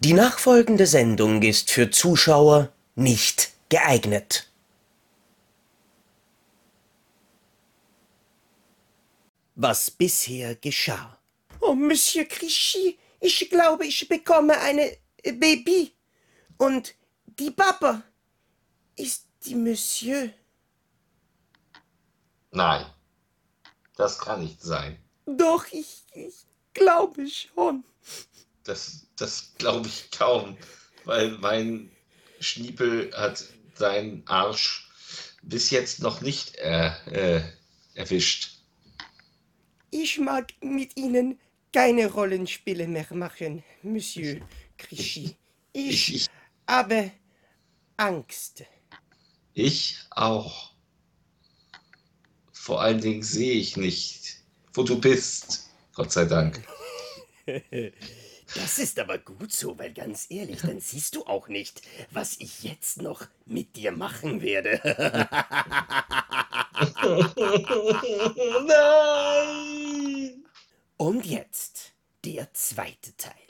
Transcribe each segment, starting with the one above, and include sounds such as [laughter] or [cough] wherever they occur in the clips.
Die nachfolgende Sendung ist für Zuschauer nicht geeignet. Was bisher geschah. Oh, Monsieur Crichy, ich glaube, ich bekomme eine äh, Baby. Und die Papa ist die Monsieur. Nein, das kann nicht sein. Doch, ich, ich glaube schon. Das, das glaube ich kaum, weil mein Schniepel hat seinen Arsch bis jetzt noch nicht äh, äh, erwischt. Ich mag mit Ihnen keine Rollenspiele mehr machen, Monsieur Crichy. Ich, Ich, habe Angst. ich auch. Vor allen Dingen sehe ich nicht, wo du bist. Gott sei Dank. [laughs] Das ist aber gut so, weil ganz ehrlich, dann siehst du auch nicht, was ich jetzt noch mit dir machen werde. [laughs] Nein! Und jetzt der zweite Teil.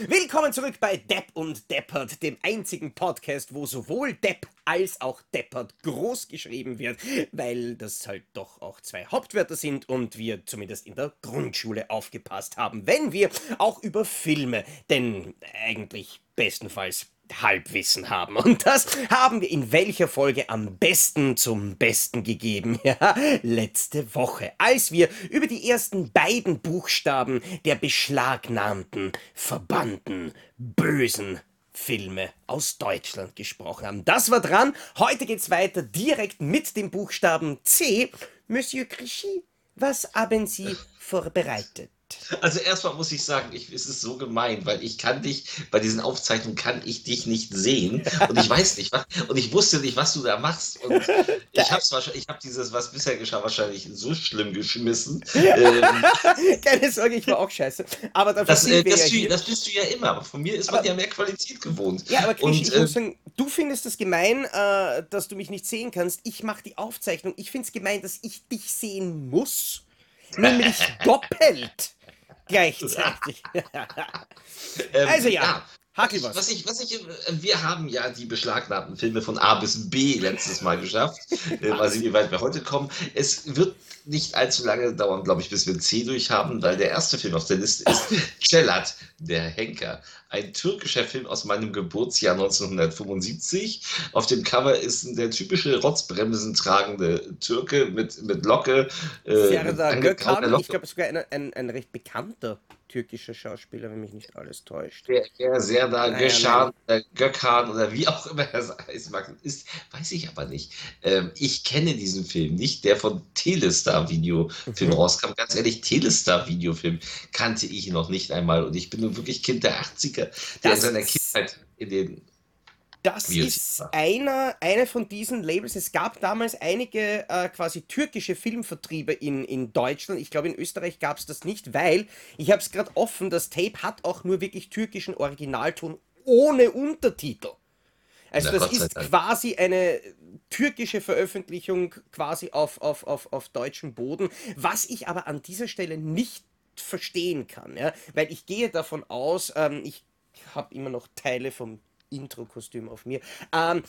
Willkommen zurück bei Depp und Deppert, dem einzigen Podcast, wo sowohl Depp als auch Deppert groß geschrieben wird, weil das halt doch auch zwei Hauptwörter sind und wir zumindest in der Grundschule aufgepasst haben, wenn wir auch über Filme, denn eigentlich bestenfalls Halbwissen haben. Und das haben wir in welcher Folge am besten zum Besten gegeben? [laughs] Ja, letzte Woche, als wir über die ersten beiden Buchstaben der beschlagnahmten, verbannten, bösen Filme aus Deutschland gesprochen haben. Das war dran. Heute geht's weiter direkt mit dem Buchstaben C. Monsieur Crichy, was haben Sie [laughs] vorbereitet? Also erstmal muss ich sagen, ich, es ist so gemein, weil ich kann dich, bei diesen Aufzeichnungen kann ich dich nicht sehen und ich weiß nicht, was, und ich wusste nicht, was du da machst. Und [laughs] ich habe habe dieses, was bisher geschah, wahrscheinlich so schlimm geschmissen. [laughs] Ähm, Keine Sorge, ich war auch scheiße. Aber dafür das, äh, das, ja du, das bist du ja immer, von mir ist man Aber- ja mehr Qualität gewohnt. Ja, aber Krisch, Und, ich äh, muss sagen, du findest es gemein, äh, dass du mich nicht sehen kannst. Ich mache die Aufzeichnung. Ich finde es gemein, dass ich dich sehen muss. Nämlich [laughs] doppelt gleichzeitig. [laughs] Ähm, Also ja, hakel was. Was ich, was ich, äh, wir haben ja die beschlagnahmten Filme von A bis B letztes Mal geschafft. [laughs] äh, mal sehen, wie weit wir heute kommen. Es wird nicht allzu lange dauern, glaube ich, bis wir C durchhaben, weil der erste Film auf der Liste ist [laughs] Celat, der Henker. Ein türkischer Film aus meinem Geburtsjahr 1975. Auf dem Cover ist der typische Rotzbremsen tragende Türke mit, mit Locke. äh, Serdar Gökhan, ich glaube sogar ein, ein, ein recht bekannter türkischer Schauspieler, wenn mich nicht alles täuscht. Der, der Serdar Gökhan, äh, Gökhan oder wie auch immer er heißen mag, ist, weiß ich aber nicht. Ähm, ich kenne diesen Film nicht, der von Telestar Videofilm Mhm. rauskam. Ganz ehrlich, Telestar Videofilm kannte ich noch nicht einmal und ich bin nun wirklich Kind der 80er, der Das in seiner Kindheit in den Das Wie ist einer, eine von diesen Labels. Es gab damals einige äh, quasi türkische Filmvertriebe in, in Deutschland. Ich glaube, in Österreich gab es das nicht, weil, ich habe es gerade offen, das Tape hat auch nur wirklich türkischen Originalton ohne Untertitel. Also Na, das ist quasi eine türkische Veröffentlichung quasi auf, auf, auf, auf deutschem Boden, was ich aber an dieser Stelle nicht verstehen kann, ja? weil ich gehe davon aus, ähm, ich habe immer noch Teile vom Intro-Kostüm auf mir, ähm,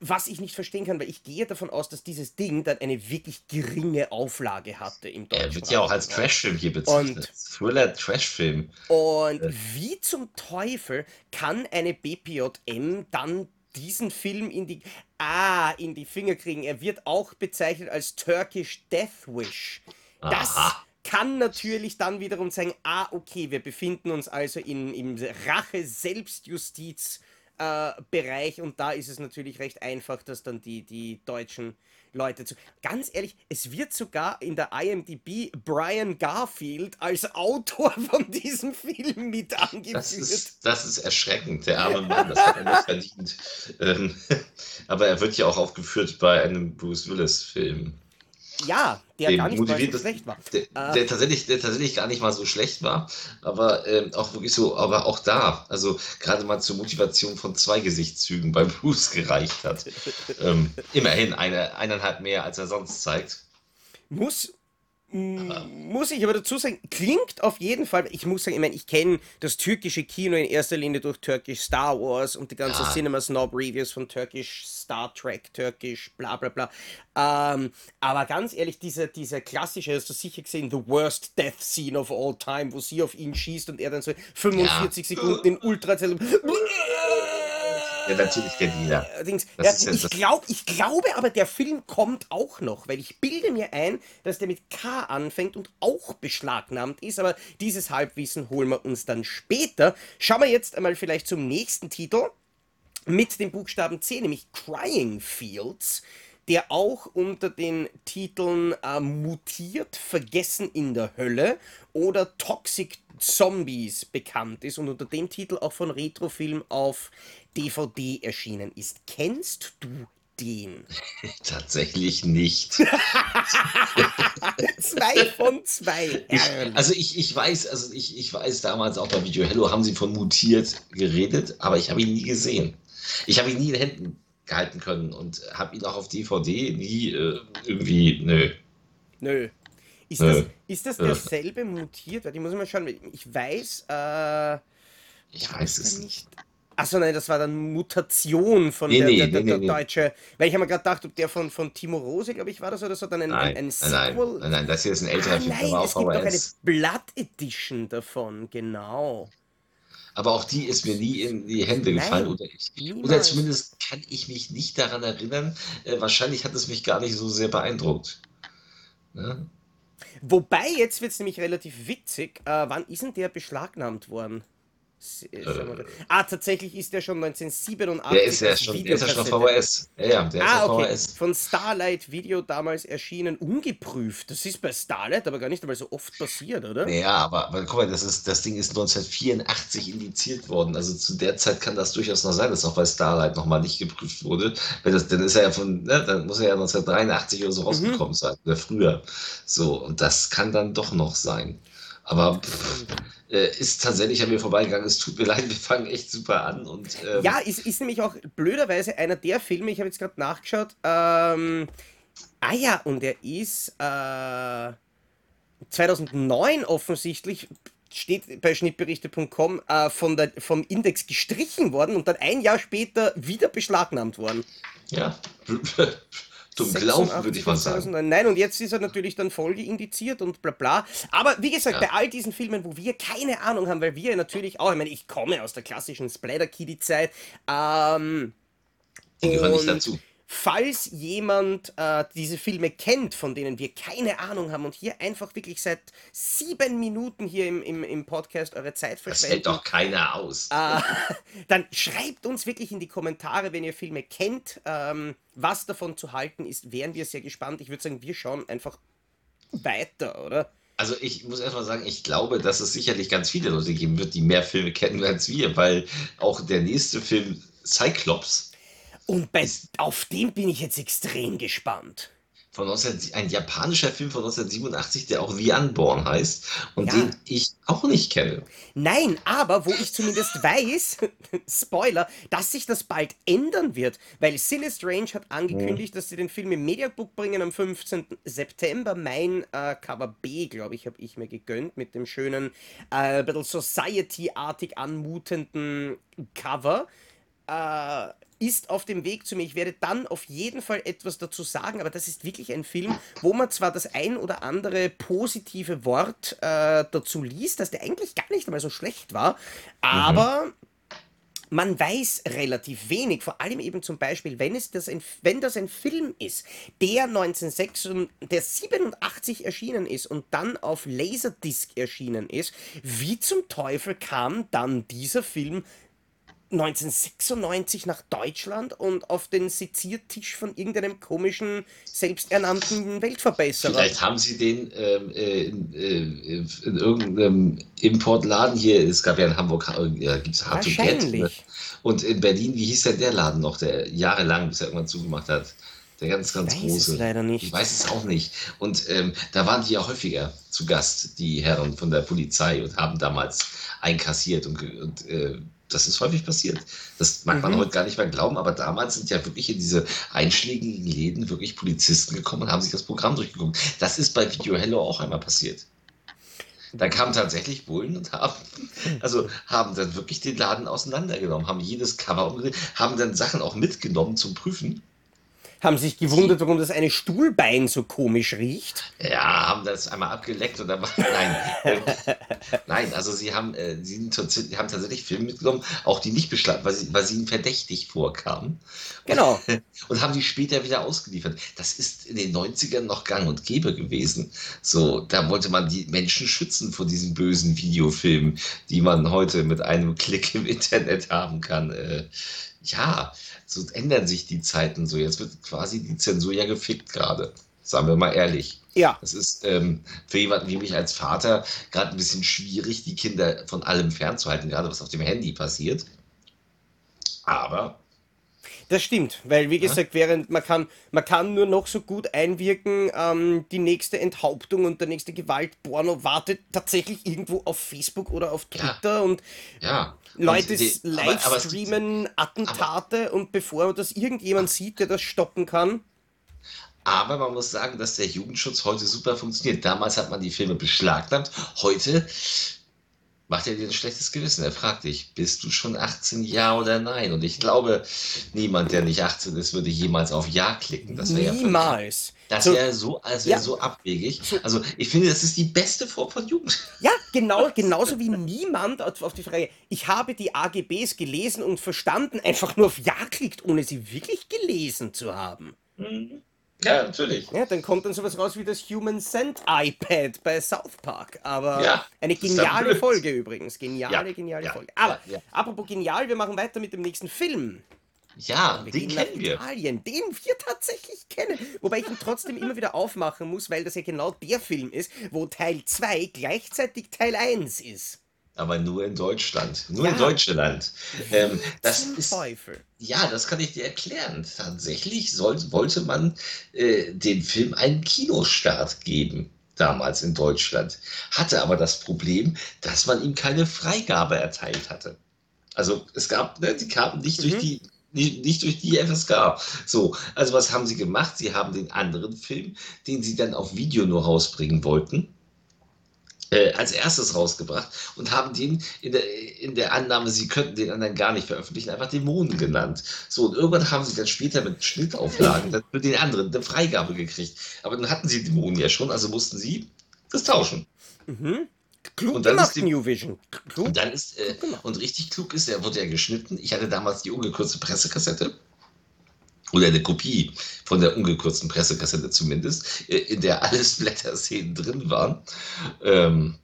was ich nicht verstehen kann, weil ich gehe davon aus, dass dieses Ding dann eine wirklich geringe Auflage hatte im er Deutschen. wird ja auch als Trashfilm hier bezeichnet. Thriller Trashfilm. Und wie zum Teufel kann eine BPJM dann diesen Film in die ah, in die Finger kriegen? Er wird auch bezeichnet als Turkish Death Wish. Das Aha. kann natürlich dann wiederum sagen, ah, okay, wir befinden uns also in, im Rache-Selbstjustiz äh, Bereich und da ist es natürlich recht einfach, dass dann die, die deutschen Leute zu. Ganz ehrlich, es wird sogar in der IMDb Brian Garfield als Autor von diesem Film mit angeführt. Das ist, das ist erschreckend, der arme Mann, das hat er nicht verdient. [laughs] Ähm, aber er wird ja auch aufgeführt bei einem Bruce Willis-Film. Ja, der gar nicht mal motiviert so ist- schlecht war. Der, Äh. der, tatsächlich, der tatsächlich gar nicht mal so schlecht war, aber ähm, auch wirklich so, aber auch da, also gerade mal zur Motivation von zwei Gesichtszügen bei [laughs] Bruce gereicht hat. ähm, immerhin eine, eineinhalb mehr, als er sonst zeigt. Muss, Muss ich aber dazu sagen, klingt auf jeden Fall, ich muss sagen, ich meine, ich kenne das türkische Kino in erster Linie durch Turkish Star Wars und die ganzen ja. Cinema Snob Reviews von Turkish Star Trek, Turkish, bla bla bla. Ähm, aber ganz ehrlich, diese, diese klassische, hast du sicher gesehen, The Worst Death Scene of All Time, wo sie auf ihn schießt und er dann so 45 ja. Sekunden in Ultra ja, natürlich kennt jeder. Allerdings, ja, ich, glaub, ich glaube aber, der Film kommt auch noch, weil ich bilde mir ein, dass der mit K anfängt und auch beschlagnahmt ist, aber dieses Halbwissen holen wir uns dann später. Schauen wir jetzt einmal vielleicht zum nächsten Titel mit dem Buchstaben C, nämlich Crying Fields der auch unter den Titeln äh, Mutiert, Vergessen in der Hölle oder Toxic Zombies bekannt ist und unter dem Titel auch von Retrofilm auf DVD erschienen ist. Kennst du den? [laughs] Tatsächlich nicht. [laughs] zwei von zwei. Ich, also ich, ich weiß, also ich, ich weiß damals auch bei Video Hello haben sie von mutiert geredet, aber ich habe ihn nie gesehen. Ich habe ihn nie in Händen gehalten können und habe ihn auch auf DVD nie äh, irgendwie, nö. Nö. Ist das, ist das derselbe mutiert? Ich muss mal schauen, ich weiß. Äh, ich weiß es nicht. Achso, nein, das war dann Mutation von nee, der, nee, der, der, nee, der deutsche. Weil ich habe mir gerade gedacht, ob der von, von Timo Rose, glaube ich, war das oder so, dann ein, nein, ein, ein Sequel. Nein, nein, das hier ist ein älterer ah, Film. Nein, es gibt doch eine Blood Edition davon, genau. Aber auch die ist mir nie in die Hände gefallen. Nein, oder, ich, oder zumindest kann ich mich nicht daran erinnern. Äh, wahrscheinlich hat es mich gar nicht so sehr beeindruckt. Ja? Wobei, jetzt wird es nämlich relativ witzig. Äh, wann ist denn der beschlagnahmt worden? Äh, ah, tatsächlich ist der schon 1987. Der ist ja schon, der ist ja schon VHS. Ja, ja, der ah, ist okay. VHS. Von Starlight Video damals erschienen, ungeprüft. Das ist bei Starlight aber gar nicht einmal so oft passiert, oder? Ja, aber, aber guck mal, das, ist, das Ding ist 1984 indiziert worden. Also zu der Zeit kann das durchaus noch sein, dass auch bei Starlight nochmal nicht geprüft wurde. Weil das, dann ist er ja von, ne, dann muss er ja 1983 oder so mhm. rausgekommen mhm. sein, oder früher. So, und das kann dann doch noch sein. Aber pff, äh, ist tatsächlich an mir vorbeigegangen. Es tut mir leid, wir fangen echt super an. Und, ähm, ja, ist, ist nämlich auch blöderweise einer der Filme, ich habe jetzt gerade nachgeschaut. Ähm, ah ja, und er ist äh, 2009 offensichtlich steht bei schnittberichte.com äh, von der, vom Index gestrichen worden und dann ein Jahr später wieder beschlagnahmt worden. Ja, [laughs] zum Glauben, würde ich mal sagen. Nein, und jetzt ist er natürlich dann Folge indiziert und bla bla. Aber wie gesagt, ja. bei all diesen Filmen, wo wir keine Ahnung haben, weil wir natürlich auch, ich meine, ich komme aus der klassischen Splatter-Kiddie-Zeit, ähm, die gehören nicht dazu falls jemand äh, diese Filme kennt, von denen wir keine Ahnung haben und hier einfach wirklich seit sieben Minuten hier im, im, im Podcast eure Zeit verschwendet. Das hält doch keiner aus. Äh, [laughs] dann schreibt uns wirklich in die Kommentare, wenn ihr Filme kennt, ähm, was davon zu halten ist, wären wir sehr gespannt. Ich würde sagen, wir schauen einfach weiter, oder? Also ich muss erstmal sagen, ich glaube, dass es sicherlich ganz viele Leute geben wird, die mehr Filme kennen als wir, weil auch der nächste Film Cyclops und bei, auf den bin ich jetzt extrem gespannt. Von 19, ein japanischer Film von 1987, der auch The Unborn heißt und ja. den ich auch nicht kenne. Nein, aber wo ich zumindest weiß, [laughs] Spoiler, dass sich das bald ändern wird, weil Cine Strange hat angekündigt, mhm. dass sie den Film im Mediabook bringen am 15. September. Mein äh, Cover B, glaube ich, habe ich mir gegönnt mit dem schönen, äh, bisschen Society-artig anmutenden Cover. Äh, ist auf dem Weg zu mir. Ich werde dann auf jeden Fall etwas dazu sagen, aber das ist wirklich ein Film, wo man zwar das ein oder andere positive Wort äh, dazu liest, dass der eigentlich gar nicht einmal so schlecht war, aber mhm. man weiß relativ wenig, vor allem eben zum Beispiel, wenn, es das ein, wenn das ein Film ist, der 1986, der 87 erschienen ist und dann auf Laserdisc erschienen ist, wie zum Teufel kam dann dieser Film 1996 nach Deutschland und auf den Seziertisch von irgendeinem komischen, selbsternannten Weltverbesserer. Vielleicht haben sie den ähm, äh, in, äh, in, irgendeinem Importladen hier, es gab ja in Hamburg, äh, gibt es Hard to Get. Ne? Und in Berlin, wie hieß denn der Laden noch, der jahrelang, bis er irgendwann zugemacht hat? Der ganz, ganz weiß große. es leider nicht. Ich weiß es auch nicht. Und ähm, da waren die ja häufiger zu Gast, die Herren von der Polizei, und haben damals einkassiert. Und, und äh, das ist häufig passiert. Das mag man Mhm. heute gar nicht mehr glauben, aber damals sind ja wirklich in diese einschlägigen Läden wirklich Polizisten gekommen und haben sich das Programm durchgeguckt. Das ist bei Video Hello auch einmal passiert. Da kamen tatsächlich Bullen und haben, also haben dann wirklich den Laden auseinandergenommen, haben jedes Cover umgedreht, haben dann Sachen auch mitgenommen zum Prüfen. Haben sich gewundert, warum das eine Stuhlbein so komisch riecht. Ja, haben das einmal abgeleckt und dann war, nein, [laughs] nein, also sie haben, äh, sie haben tatsächlich Filme mitgenommen, auch die nicht beschlagen, weil sie, weil sie ihnen verdächtig vorkamen. Genau. [laughs] Und haben die später wieder ausgeliefert. Das ist in den 90ern noch gang und gäbe gewesen. So, da wollte man die Menschen schützen vor diesen bösen Videofilmen, die man heute mit einem Klick im Internet haben kann. Äh, ja, so ändern sich die Zeiten so. Jetzt wird quasi die Zensur ja gefickt gerade. Sagen wir mal ehrlich. Ja. Das ist ähm, für jemanden wie mich als Vater gerade ein bisschen schwierig, die Kinder von allem fernzuhalten, gerade was auf dem Handy passiert. Aber Das stimmt, weil wie Ja. gesagt, während man kann, man kann nur noch so gut einwirken, ähm, die nächste Enthauptung und der nächste Gewaltporno wartet tatsächlich irgendwo auf Facebook oder auf Ja. Twitter und ja. Leute Und die- aber- live aber streamen Attentate und bevor das irgendjemand sieht, der das stoppen kann. Aber man muss sagen, dass der Jugendschutz heute super funktioniert. Damals hat man die Filme beschlagnahmt. Heute macht er dir ein schlechtes Gewissen. Er fragt dich, bist du schon 18, ja oder nein? Und ich glaube, niemand, der nicht 18 ist, würde jemals auf Ja klicken. Das wäre ja Niemals. Das wäre so, wäre Ja. so abwegig. Also ich finde, das ist die beste Form von Jugend. [laughs] Ja, genau, genauso wie niemand auf, auf die Frage, ich habe die AGBs gelesen und verstanden, einfach nur auf Ja klickt, ohne sie wirklich gelesen zu haben. Ja, natürlich. Ja, dann kommt dann sowas raus wie das Human Scent iPad bei South Park. Aber Ja, eine geniale. Folge übrigens. Geniale, Ja, geniale ja, Folge. Aber apropos genial, wir machen weiter mit dem nächsten Film. Ja, Wir den kennen wir. Italien, den wir tatsächlich kennen. Wobei ich ihn trotzdem immer wieder aufmachen muss, weil das ja genau der Film ist, wo Teil 2 gleichzeitig Teil 1 ist. Aber nur in Deutschland. Nur Ja. in Deutschland. Ähm, das Zum ist, Teufel. Ja, das kann ich dir erklären. Tatsächlich soll, wollte man äh, dem Film einen Kinostart geben, damals in Deutschland. Hatte aber das Problem, dass man ihm keine Freigabe erteilt hatte. Also es gab, ne, die kamen nicht durch Mhm. die. Nicht, nicht durch die FSK. So, also was haben sie gemacht? Sie haben den anderen Film, den sie dann auf Video nur rausbringen wollten, äh, als erstes rausgebracht und haben den in der, in der Annahme, sie könnten den anderen gar nicht veröffentlichen, einfach Dämonen genannt. So, und irgendwann haben sie dann später mit Schnittauflagen dann für den anderen eine Freigabe gekriegt. Aber dann hatten sie Dämonen ja schon, also mussten sie das tauschen. Mhm. Klug Und dann gemacht, ist die- New Vision. Klug. Und dann ist, äh, und richtig klug ist, er wurde ja geschnitten. Ich hatte damals die ungekürzte Pressekassette. Oder eine Kopie von der ungekürzten Pressekassette zumindest, äh, in der alle Splatter-Szenen drin waren. Ähm,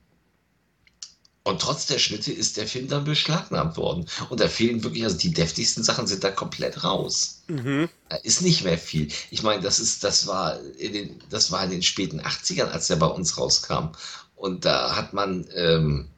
und trotz der Schnitte ist der Film dann beschlagnahmt worden. Und da fehlen wirklich, also die deftigsten Sachen sind da komplett raus. Mhm. Da ist nicht mehr viel. Ich meine, das ist, das war in den, das war in den späten 80ern, als der bei uns rauskam. Und da hat man, ähm,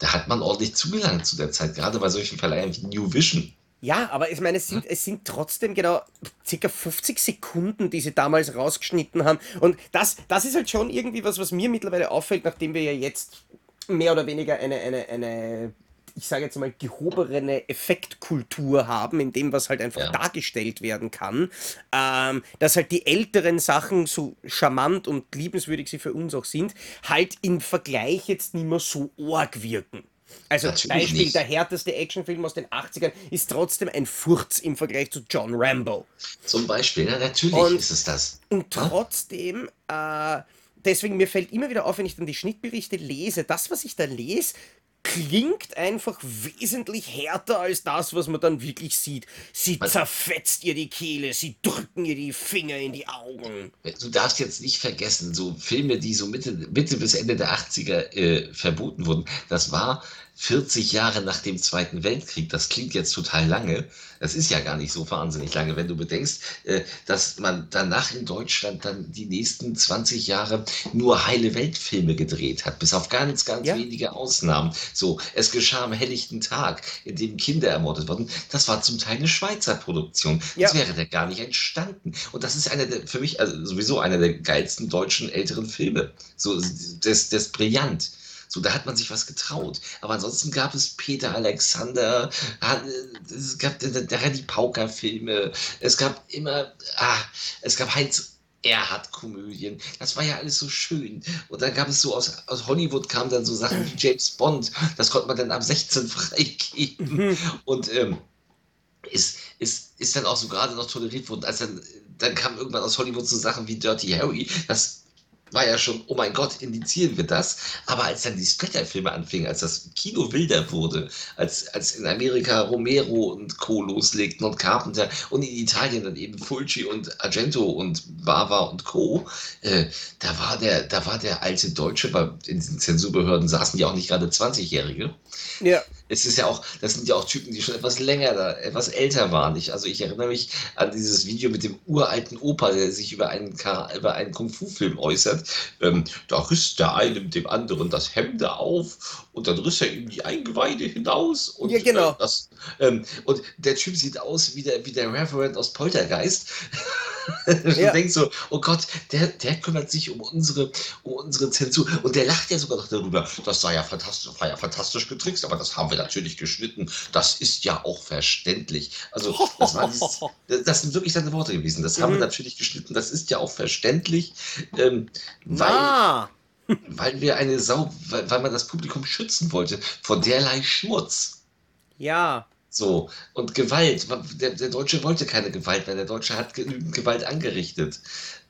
da hat man ordentlich zugelangt zu der Zeit, gerade bei solchen Verleihern wie New Vision. Ja, aber ich meine, es sind, es sind trotzdem genau circa 50 Sekunden, die sie damals rausgeschnitten haben. Und das, das ist halt schon irgendwie was, was mir mittlerweile auffällt, nachdem wir ja jetzt mehr oder weniger eine, eine, eine ich sage jetzt mal, gehobene Effektkultur haben, in dem, was halt einfach Ja. dargestellt werden kann, ähm, dass halt die älteren Sachen, so charmant und liebenswürdig sie für uns auch sind, halt im Vergleich jetzt nicht mehr so arg wirken. Also Natürlich Beispiel, nicht. der härteste Actionfilm aus den 80ern ist trotzdem ein Furz im Vergleich zu John Rambo. Zum Beispiel, ja, natürlich Und- ist es das. Und trotzdem, äh, deswegen mir fällt immer wieder auf, wenn ich dann die Schnittberichte lese, das, was ich da lese, klingt einfach wesentlich härter als das, was man dann wirklich sieht. Sie Was? zerfetzt ihr die Kehle, sie drücken ihr die Finger in die Augen. Du darfst jetzt nicht vergessen, so Filme, die so Mitte, Mitte bis Ende der 80er äh, verboten wurden, das war 40 Jahre nach dem Zweiten Weltkrieg, das klingt jetzt total lange, das ist ja gar nicht so wahnsinnig lange, wenn du bedenkst, äh, dass man danach in Deutschland dann die nächsten 20 Jahre nur heile Weltfilme gedreht hat, bis auf ganz, ganz Ja. wenige Ausnahmen. So, es geschah am helllichten Tag, in dem Kinder ermordet wurden. Das war zum Teil eine Schweizer Produktion. Das Ja. wäre da gar nicht entstanden. Und das ist einer der, für mich also sowieso einer der geilsten deutschen älteren Filme. So, das, das ist brillant. So, da hat man sich was getraut. Aber ansonsten gab es Peter Alexander, es gab Randy Pauker-Filme, es gab immer, ah, es gab Heinz Erhardt-Komödien. Das war ja alles so schön. Und dann gab es so aus, aus Hollywood kamen dann so Sachen wie James Bond. Das konnte man dann ab 16 [laughs] freigeben. Und ähm, ist, ist, ist dann auch so gerade noch toleriert worden. Als dann, dann kamen irgendwann aus Hollywood so Sachen wie Dirty Harry. Das war ja schon, oh mein Gott, indizieren wir das. Aber als dann die Splatter-Filme anfingen, als das Kino wilder wurde, als, als in Amerika Romero und Co. loslegten und Carpenter und in Italien dann eben Fulci und Argento und Bava und Co., äh, da, war der, da war der alte Deutsche, weil in diesen Zensurbehörden saßen ja auch nicht gerade 20-Jährige Ja. Es ist ja auch, das sind ja auch Typen, die schon etwas länger da, etwas älter waren. Ich, also ich erinnere mich an dieses Video mit dem uralten Opa, der sich über einen, über einen Kung-Fu-Film äußert. Ähm, da riss der einem dem anderen das Hemde auf und dann riss er ihm die Eingeweide hinaus. Und, Ja, genau. Äh, das, ähm, und der Typ sieht aus wie der, wie der Reverend aus Poltergeist. [laughs] du Ja. denkst so, oh Gott, der, der kümmert sich um unsere, um unsere Zensur. Und der lacht ja sogar noch darüber. Das war ja fantastisch, war ja fantastisch getrickst, aber das haben wir natürlich geschnitten. Das ist ja auch verständlich. Also, das, war [laughs] dieses, das sind wirklich seine Worte gewesen. Das haben wir Mhm. natürlich geschnitten. Das ist ja auch verständlich, ähm, weil, Na. [laughs] weil wir eine Sau, weil, weil man das Publikum schützen wollte vor derlei Schmutz. Ja. So, und Gewalt. Der, der Deutsche wollte keine Gewalt, weil der Deutsche hat genügend Gewalt angerichtet.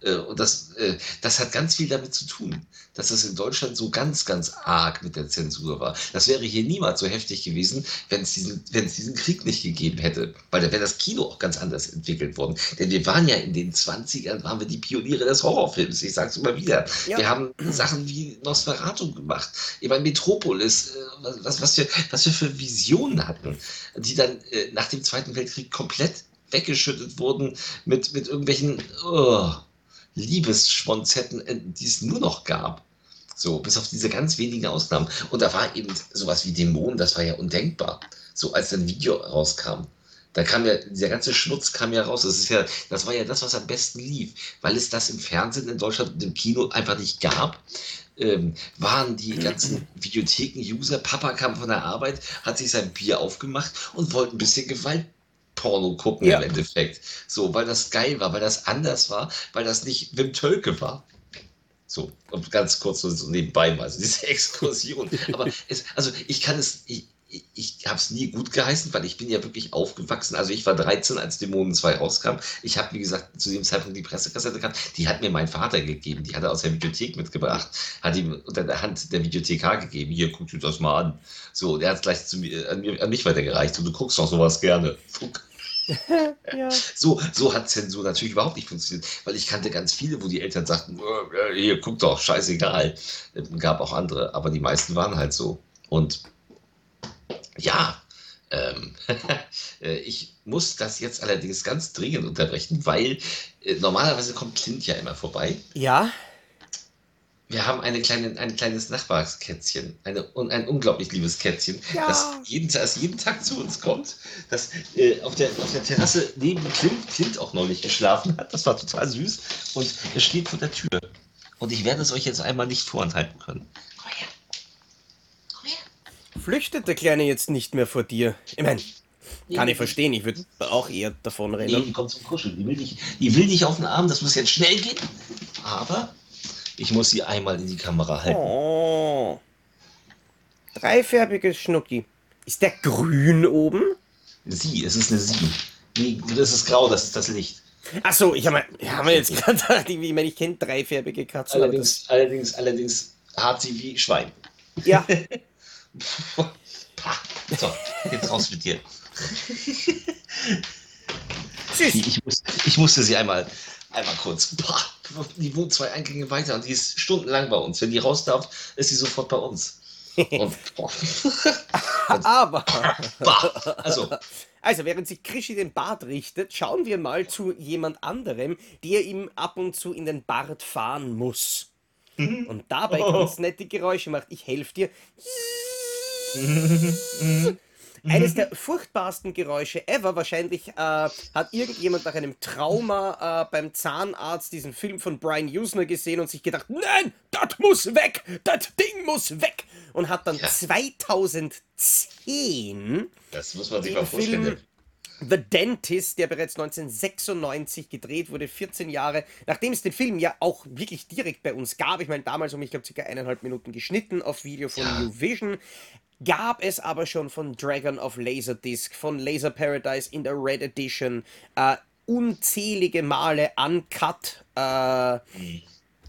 Äh, Und das, äh, das hat ganz viel damit zu tun, dass es in Deutschland so ganz, ganz arg mit der Zensur war. Das wäre hier niemals so heftig gewesen, wenn es diesen, wenn es diesen Krieg nicht gegeben hätte. Weil da wäre das Kino auch ganz anders entwickelt worden. Denn wir waren ja in den 20ern, waren wir die Pioniere des Horrorfilms. Ich sage es immer wieder. Ja. Wir haben Sachen wie Nosferatu gemacht. Ich meine, Metropolis, äh, was, was, wir, was wir für Visionen hatten, die dann nach dem Zweiten Weltkrieg komplett weggeschüttet wurden mit, mit irgendwelchen oh, Liebesschmonzetten, äh, die es nur noch gab. So, bis auf diese ganz wenigen Ausnahmen. Und da war eben sowas wie Dämonen, das war ja undenkbar. So, als ein Video rauskam. Da kam ja, dieser ganze Schmutz kam ja raus. Das ist ja, das war ja das, was am besten lief, weil es das im Fernsehen in Deutschland und im Kino einfach nicht gab. Ähm, waren die ganzen Videotheken-User, Papa kam von der Arbeit, hat sich sein Bier aufgemacht und wollte ein bisschen Gewaltporno gucken Ja. im Endeffekt. So, weil das geil war, weil das anders war, weil das nicht Wim Tölke war. So, und ganz kurz so, so nebenbei mal, also diese [laughs] Exkursion. Aber es, also ich kann es, ich, ich, habe es nie gut geheißen, weil ich bin ja wirklich aufgewachsen. Also ich war 13, als Dämonen 2 rauskam. Ich habe, wie gesagt, zu dem Zeitpunkt die Pressekassette gehabt. Die hat mir mein Vater gegeben. Die hat er aus der Videothek mitgebracht. Hat ihm unter der Hand der Videothekar gegeben. Hier, guck dir das mal an. So, der hat es gleich zu mir, an, mir, an mich weitergereicht. Und du guckst doch sowas gerne. Fuck. [laughs] Ja. So, so hat Zensur natürlich überhaupt nicht funktioniert, weil ich kannte ganz viele, wo die Eltern sagten, "Äh, hier, guck doch, scheißegal. Es gab auch andere, aber die meisten waren halt so. Und ja, ähm, [laughs] äh, ich muss das jetzt allerdings ganz dringend unterbrechen, weil äh, normalerweise kommt Clint ja immer vorbei. Ja. Wir haben eine kleine, ein kleines Nachbarskätzchen, eine, ein unglaublich liebes Kätzchen, Ja. das, jeden, das jeden Tag zu uns kommt, das äh, auf, der, auf der Terrasse neben Clint, Clint auch neulich geschlafen hat. Das war total süß und es steht vor der Tür. Und ich werde es euch jetzt einmal nicht vorenthalten können. Komm her. Komm her. Flüchtet der Kleine jetzt nicht mehr vor dir? Ich meine, kann Nee, ich verstehen, ich würde auch eher davon Nee, rennen. die kommt zum Kuscheln. Die will, dich, die will dich auf den Arm, das muss jetzt schnell gehen. Aber ich muss sie einmal in die Kamera halten. Oh. Dreifärbiges Schnucki. Ist der grün oben? Sie, es ist eine Sie. Nee, das ist grau, das ist das Licht. Achso, ich habe hab mir jetzt gerade [laughs] gedacht, ich meine, ich kenne dreifärbige Katzen. Allerdings, allerdings, allerdings hart sie wie Schwein. Ja. [laughs] [laughs] So, jetzt raus mit dir. [laughs] süß. Ich, muss, ich musste sie einmal, einmal kurz. Die wohnt zwei Eingänge weiter und die ist stundenlang bei uns. Wenn die raus darf, ist sie sofort bei uns. Und. [laughs] Aber. Also, also während sich Krischi den Bart richtet, schauen wir mal zu jemand anderem, der ihm ab und zu in den Bart fahren muss. Und dabei ganz nette Geräusche macht. Ich helfe dir. Eines der furchtbarsten Geräusche ever. Wahrscheinlich äh, hat irgendjemand nach einem Trauma äh, beim Zahnarzt diesen Film von Brian Usner gesehen und sich gedacht, nein, das muss weg, das Ding muss weg. Und hat dann Ja. 2010 das muss man sich mal vorstellen. Film The Dentist, der bereits 1996 gedreht wurde, 14 Jahre, nachdem es den Film ja auch wirklich direkt bei uns gab, ich meine damals um, ich glaube, circa eineinhalb Minuten geschnitten auf Video von Ja. New Vision, gab es aber schon von Dragon of Laserdisc, von Laser Paradise in der Red Edition, äh, unzählige Male uncut, äh, Ja,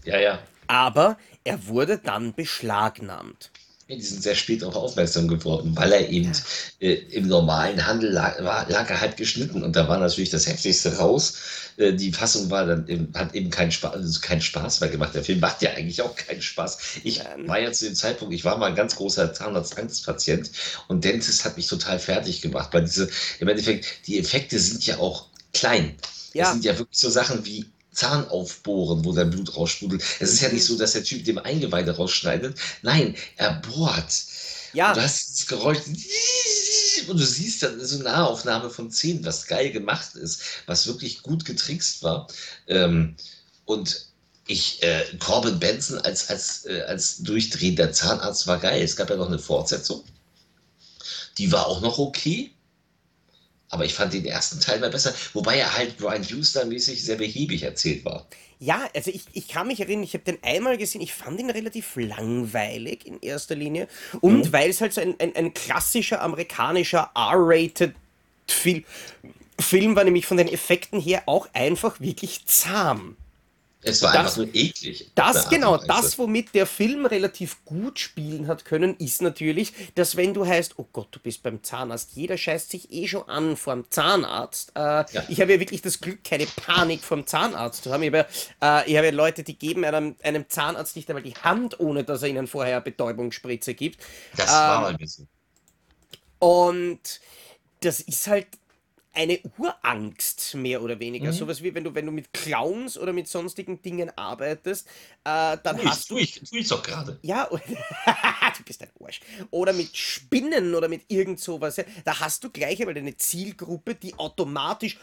ja. aber er wurde dann beschlagnahmt. Die sind sehr spät darauf aufmerksam geworden, weil er eben äh, im normalen Handel lag, war, lag er halt geschnitten und da war natürlich das Heftigste raus. Äh, die Fassung war dann eben, hat eben keinen Spaß, also keinen Spaß mehr gemacht. Der Film macht ja eigentlich auch keinen Spaß. Ich Nein. war ja zu dem Zeitpunkt, ich war mal ein ganz großer Zahnarztangstpatient und Dentist hat mich total fertig gemacht, weil diese, im Endeffekt, die Effekte sind ja auch klein. Ja. Das sind ja wirklich so Sachen wie Zahn aufbohren, wo dein Blut raussprudelt. Es ist ja nicht so, dass der Typ dem Eingeweide rausschneidet. Nein, er bohrt. Ja, Du hast das Geräusch und du siehst dann so eine Nahaufnahme von Zähnen, was geil gemacht ist, was wirklich gut getrickst war. Ähm, und ich, äh, Corbin Benson als, als, äh, als durchdrehender Zahnarzt war geil. Es gab ja noch eine Fortsetzung. Die war auch noch okay. Aber ich fand den ersten Teil mal besser, wobei er halt Brian Houston-mäßig sehr behäbig erzählt war. Ja, also ich, ich kann mich erinnern, ich habe den einmal gesehen, ich fand ihn relativ langweilig in erster Linie. Und weil es halt so ein, ein, ein klassischer amerikanischer R-rated Film, Film war, nämlich von den Effekten her auch einfach wirklich zahm. Es war Das- einfach nur eklig. Das, genau, das, womit der Film relativ gut spielen hat können, ist natürlich, dass wenn du heißt, oh Gott, du bist beim Zahnarzt, jeder scheißt sich eh schon an vor dem Zahnarzt. Äh, Ich habe ja wirklich das Glück, keine Panik vor dem Zahnarzt zu haben. Ich habe ja, äh, ich habe ja Leute, die geben einem, einem Zahnarzt nicht einmal die Hand, ohne dass er ihnen vorher eine Betäubungsspritze gibt. Das ähm, war mal ein bisschen. Und das ist halt eine Urangst, mehr oder Mhm. weniger. Sowas wie wenn du, wenn du mit Clowns oder mit sonstigen Dingen arbeitest, äh, dann ich, hast du tu ich, tu ich doch gerade. ja, [laughs] du bist ein Arsch. Oder mit Spinnen oder mit irgend sowas. ja. Da hast du gleich einmal eine Zielgruppe, die automatisch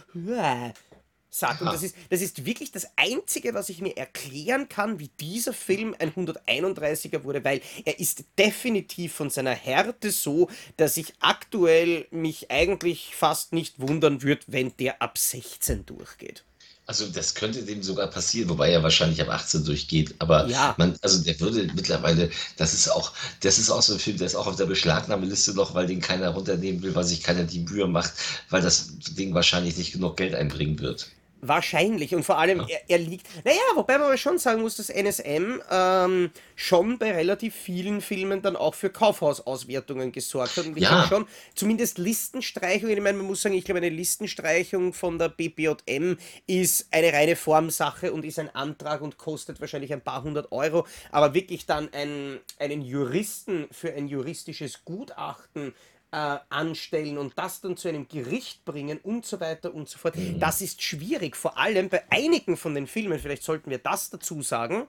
sagt. Und das ist, das ist wirklich das Einzige, was ich mir erklären kann, wie dieser Film ein 131er wurde, weil er ist definitiv von seiner Härte so, dass ich aktuell mich eigentlich fast nicht wundern würde, wenn der ab 16 durchgeht. Also das könnte dem sogar passieren, wobei er wahrscheinlich ab 18 durchgeht. Aber Ja. man, also der würde mittlerweile, das ist auch, das ist auch so ein Film, der ist auch auf der Beschlagnahmeliste noch, weil den keiner runternehmen will, weil sich keiner die Mühe macht, weil das Ding wahrscheinlich nicht genug Geld einbringen wird. Wahrscheinlich. Und vor allem, er, er liegt. Naja, wobei man aber schon sagen muss, dass NSM ähm, schon bei relativ vielen Filmen dann auch für Kaufhausauswertungen gesorgt hat. Und ich Ja. glaube schon, zumindest Listenstreichungen, ich meine, man muss sagen, ich glaube, eine Listenstreichung von der BPJM ist eine reine Formsache und ist ein Antrag und kostet wahrscheinlich ein paar hundert Euro. Aber wirklich dann ein, einen Juristen für ein juristisches Gutachten äh, anstellen und das dann zu einem Gericht bringen und so weiter und so fort. Das ist schwierig, vor allem bei einigen von den Filmen, vielleicht sollten wir das dazu sagen,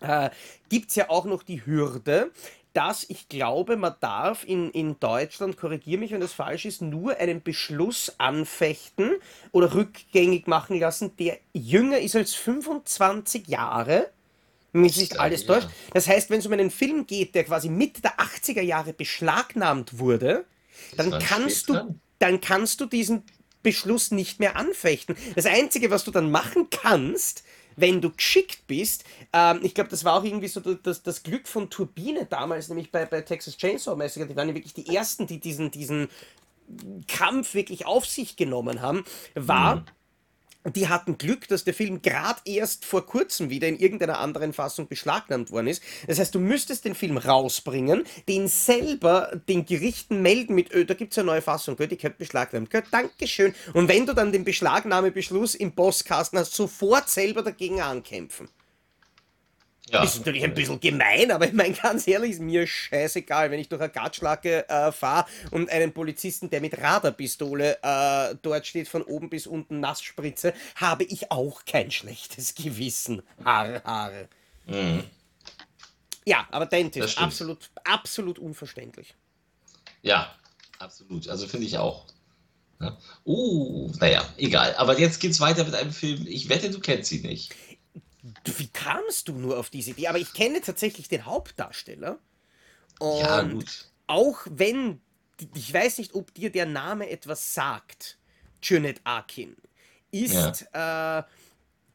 äh, gibt es ja auch noch die Hürde, dass ich glaube, man darf in, in Deutschland, korrigiere mich, wenn das falsch ist, nur einen Beschluss anfechten oder rückgängig machen lassen, der jünger ist als 25 Jahre. Nicht glaube, alles ja. täuscht. Das heißt, wenn es um einen Film geht, der quasi Mitte der 80er Jahre beschlagnahmt wurde, dann kannst du, dann kannst du diesen Beschluss nicht mehr anfechten. Das Einzige, was du dann machen kannst, wenn du geschickt bist, ähm, ich glaube, das war auch irgendwie so das, das Glück von Turbine damals, nämlich bei, bei Texas Chainsaw Massacre, die waren ja wirklich die ersten, die diesen, diesen Kampf wirklich auf sich genommen haben, war, die hatten Glück, dass der Film gerade erst vor kurzem wieder in irgendeiner anderen Fassung beschlagnahmt worden ist. Das heißt, du müsstest den Film rausbringen, den selber den Gerichten melden mit, öh, da gibt es eine neue Fassung, gell, die könnte beschlagnahmt. Gell, Dankeschön. Und wenn du dann den Beschlagnahmebeschluss im Postkasten hast, sofort selber dagegen ankämpfen. Ja. Ist natürlich ein bisschen gemein, aber ich meine ganz ehrlich, ist mir scheißegal, wenn ich durch eine Gatschlacke äh, fahre und einen Polizisten, der mit Radarpistole äh, dort steht, von oben bis unten nass spritze, habe ich auch kein schlechtes Gewissen. Haare, Haare. Mhm. Ja, aber Dentist, absolut, absolut unverständlich. Ja, absolut. Also finde ich auch. Ja. Uh, naja, egal. Aber jetzt geht's weiter mit einem Film. Ich wette, du kennst ihn nicht. Wie kamst du nur auf diese Idee? Aber ich kenne tatsächlich den Hauptdarsteller. Und ja, gut. Auch wenn, ich weiß nicht, ob dir der Name etwas sagt, Cüneyt Akin, ist ja. äh,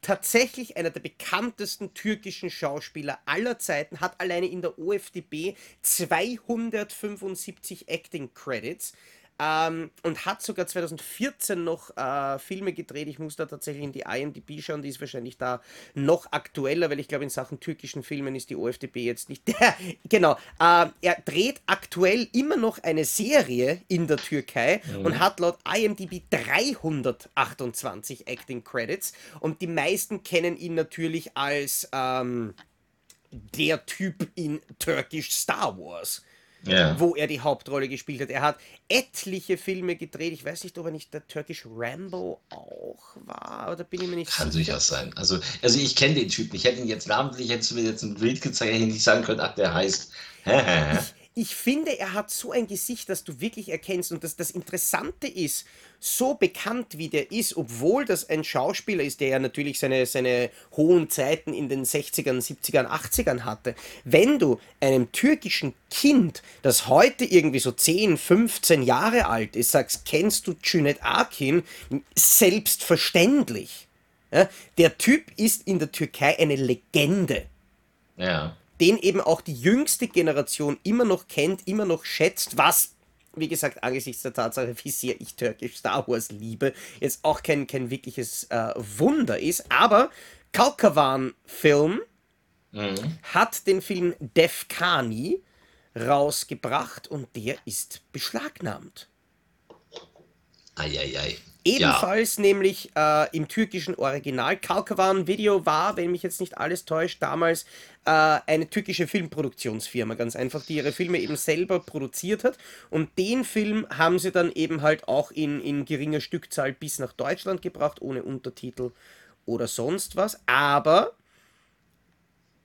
tatsächlich einer der bekanntesten türkischen Schauspieler aller Zeiten, hat alleine in der OFDB 275 Acting Credits. Ähm, und hat sogar 2014 noch äh, Filme gedreht. Ich muss da tatsächlich in die IMDb schauen, die ist wahrscheinlich da noch aktueller, weil ich glaube, in Sachen türkischen Filmen ist die OFDB jetzt nicht. [laughs] genau. Äh, er dreht aktuell immer noch eine Serie in der Türkei mhm. und hat laut IMDb 328 Acting Credits. Und die meisten kennen ihn natürlich als ähm, der Typ in Turkish Star Wars ja. wo er die Hauptrolle gespielt hat. Er hat etliche Filme gedreht. Ich weiß nicht, ob er nicht der Turkish Rambo auch war, oder bin ich mir nicht Kann sicher. durchaus sein. Also, also ich kenne den Typen. Ich hätte ihn jetzt namentlich, hättest du mir jetzt ein Bild gezeigt, hätte ich nicht sagen können, ach, der heißt. ich, ich finde, er hat so ein Gesicht, das du wirklich erkennst. Und das, das Interessante ist, so bekannt wie der ist, obwohl das ein Schauspieler ist, der ja natürlich seine, seine hohen Zeiten in den 60ern, 70ern, 80ern hatte, wenn du einem türkischen Kind, das heute irgendwie so 10, 15 Jahre alt ist, sagst, kennst du Cüneyt Akin, selbstverständlich. Ja, der Typ ist in der Türkei eine Legende. Ja den eben auch die jüngste Generation immer noch kennt, immer noch schätzt, was wie gesagt, angesichts der Tatsache, wie sehr ich türkisch Star Wars liebe, jetzt auch kein, kein wirkliches äh, Wunder ist. Aber Kalkavan-Film mhm. hat den Film Defkani rausgebracht und der ist beschlagnahmt. Eieiei. Ebenfalls ja. nämlich äh, im türkischen Original. Kalkavan Video war, wenn mich jetzt nicht alles täuscht, damals äh, eine türkische Filmproduktionsfirma, ganz einfach, die ihre Filme eben selber produziert hat. Und den Film haben sie dann eben halt auch in, in geringer Stückzahl bis nach Deutschland gebracht, ohne Untertitel oder sonst was. Aber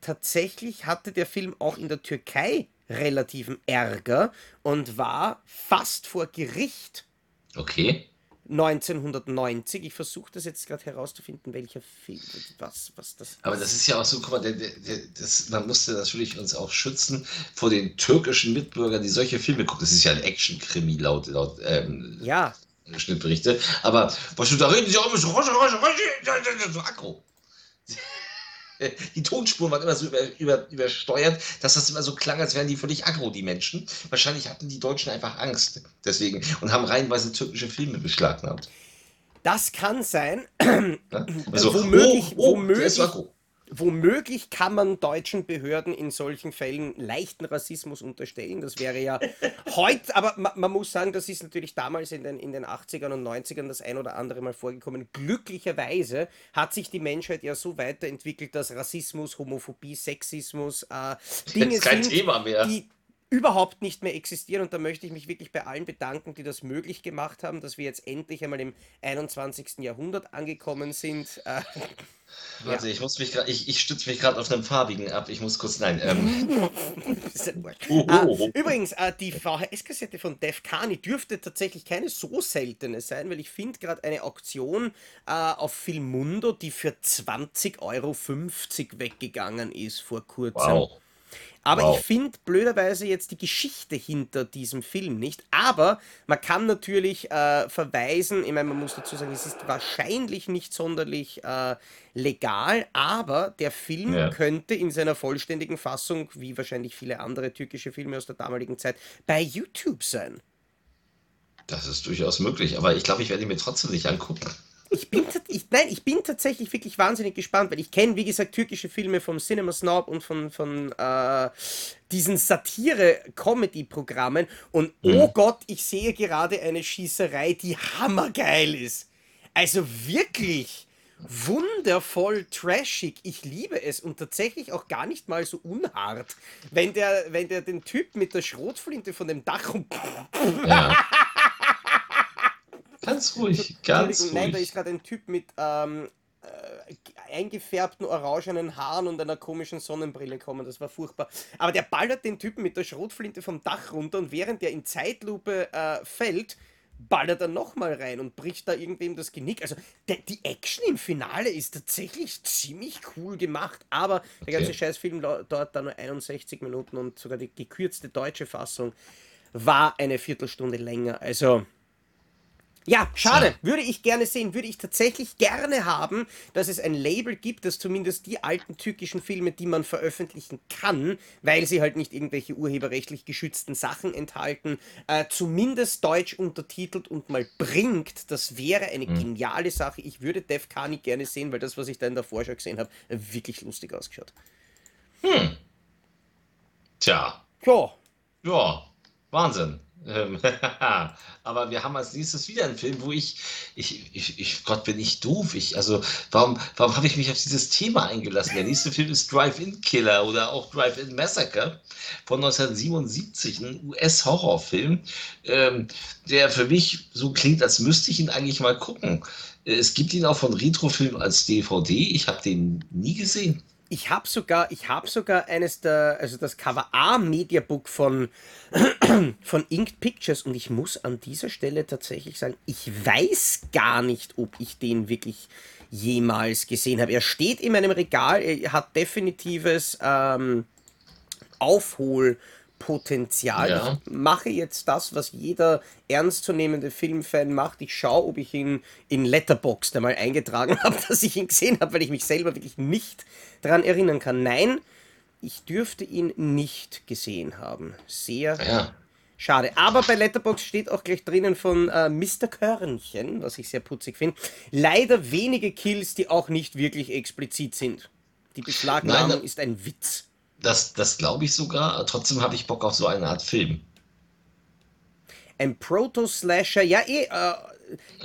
tatsächlich hatte der Film auch in der Türkei relativen Ärger und war fast vor Gericht. Okay. 1990. Ich versuche das jetzt gerade herauszufinden, welcher Film, was, was das Aber das ist ja auch so, guck mal, der, der, das, man musste natürlich uns auch schützen vor den türkischen Mitbürgern, die solche Filme gucken. Das ist ja ein Action-Krimi laut, laut ähm, ja. Schnittberichte. Aber was du da reden, sie auch so aggro. [laughs] die Tonspuren waren immer so über, über, übersteuert, dass das immer so klang, als wären die völlig aggro, die Menschen. Wahrscheinlich hatten die Deutschen einfach Angst deswegen und haben reihenweise türkische Filme beschlagnahmt. Das kann sein. [clears throat] Also, womöglich, oh, oh, womöglich, Womöglich kann man deutschen Behörden in solchen Fällen leichten Rassismus unterstellen. Das wäre ja [laughs] heute, aber man, man, muss sagen, das ist natürlich damals in den, in den 80ern und 90ern das ein oder andere Mal vorgekommen. Glücklicherweise hat sich die Menschheit ja so weiterentwickelt, dass Rassismus, Homophobie, Sexismus äh, Dinge sind, die überhaupt nicht mehr existieren. Und da möchte ich mich wirklich bei allen bedanken, die das möglich gemacht haben, dass wir jetzt endlich einmal im 21. Jahrhundert angekommen sind. Äh, [laughs] Warte, ja. ich muss mich gerade, ich, ich stütze mich gerade auf einem farbigen ab. Ich muss kurz, nein. Ähm. [laughs] oh, oh, übrigens, äh, die VHS-Kassette von Def Kani dürfte tatsächlich keine so seltene sein, weil ich finde gerade eine Auktion äh, auf Filmundo, die für 20,50 Euro weggegangen ist vor kurzem. Wow. Aber wow. ich finde blöderweise jetzt die Geschichte hinter diesem Film nicht. Aber man kann natürlich äh, verweisen, ich meine, man muss dazu sagen, es ist wahrscheinlich nicht sonderlich äh, legal, aber der Film ja. könnte in seiner vollständigen Fassung, wie wahrscheinlich viele andere türkische Filme aus der damaligen Zeit, bei YouTube sein. Das ist durchaus möglich, aber ich glaube, ich werde ihn mir trotzdem nicht angucken. Ich bin, ich, nein, ich bin tatsächlich wirklich wahnsinnig gespannt, weil ich kenne, wie gesagt, türkische Filme vom Cinema Snob und von, von äh, diesen Satire-Comedy-Programmen. Und oh mhm. Gott, ich sehe gerade eine Schießerei, die hammergeil ist. Also wirklich. wundervoll trashig. Ich liebe es und tatsächlich auch gar nicht mal so unhart. Wenn der, wenn der den Typ mit der Schrotflinte von dem Dach und. Ja. Ganz ruhig, ganz ruhig. Nein, da ist gerade ein Typ mit ähm, äh, eingefärbten orangenen Haaren und einer komischen Sonnenbrille kommen. Das war furchtbar. Aber der ballert den Typen mit der Schrotflinte vom Dach runter und während der in Zeitlupe äh, fällt, ballert er nochmal rein und bricht da irgendwem das Genick. Also der, die Action im Finale ist tatsächlich ziemlich cool gemacht, aber der ganze Scheißfilm dauert da nur 61 Minuten und sogar die gekürzte deutsche Fassung war eine Viertelstunde länger. Also ja, schade. Würde ich gerne sehen, würde ich tatsächlich gerne haben, dass es ein Label gibt, das zumindest die alten türkischen Filme, die man veröffentlichen kann, weil sie halt nicht irgendwelche urheberrechtlich geschützten Sachen enthalten, äh, zumindest deutsch untertitelt und mal bringt. Das wäre eine mhm. geniale Sache. Ich würde Def Kani gerne sehen, weil das, was ich da in der Vorschau gesehen habe, wirklich lustig ausgeschaut. Hm. Tja. Ja. Ja, Wahnsinn. Ähm, [laughs] aber wir haben als nächstes wieder einen Film, wo ich, ich, ich, ich Gott, bin ich doof. Ich, also, warum, warum habe ich mich auf dieses Thema eingelassen? Der nächste Film ist Drive-In Killer oder auch Drive-In Massacre von 1977, ein US-Horrorfilm, ähm, der für mich so klingt, als müsste ich ihn eigentlich mal gucken. Es gibt ihn auch von Retrofilm als DVD. Ich habe den nie gesehen. Ich habe sogar, ich habe sogar eines der, also das Cover A Mediabook von, [clears throat] von Inked Pictures und ich muss an dieser Stelle tatsächlich sagen, ich weiß gar nicht, ob ich den wirklich jemals gesehen habe. Er steht in meinem Regal, er hat definitives ähm, Aufhol- Potenzial. Ja. Ich mache jetzt das, was jeder ernstzunehmende Filmfan macht. Ich schaue, ob ich ihn in Letterboxd einmal eingetragen [laughs] habe, dass ich ihn gesehen habe, weil ich mich selber wirklich nicht daran erinnern kann. Nein, ich dürfte ihn nicht gesehen haben. Sehr ja. schade. Aber bei Letterboxd steht auch gleich drinnen von äh, Mr. Körnchen, was ich sehr putzig finde. Leider wenige Kills, die auch nicht wirklich explizit sind. Die Beschlagnahmung Nein, ist ein Witz. Das, das glaube ich sogar. Trotzdem habe ich Bock auf so eine Art Film. Ein Proto-Slasher, ja, eh, äh,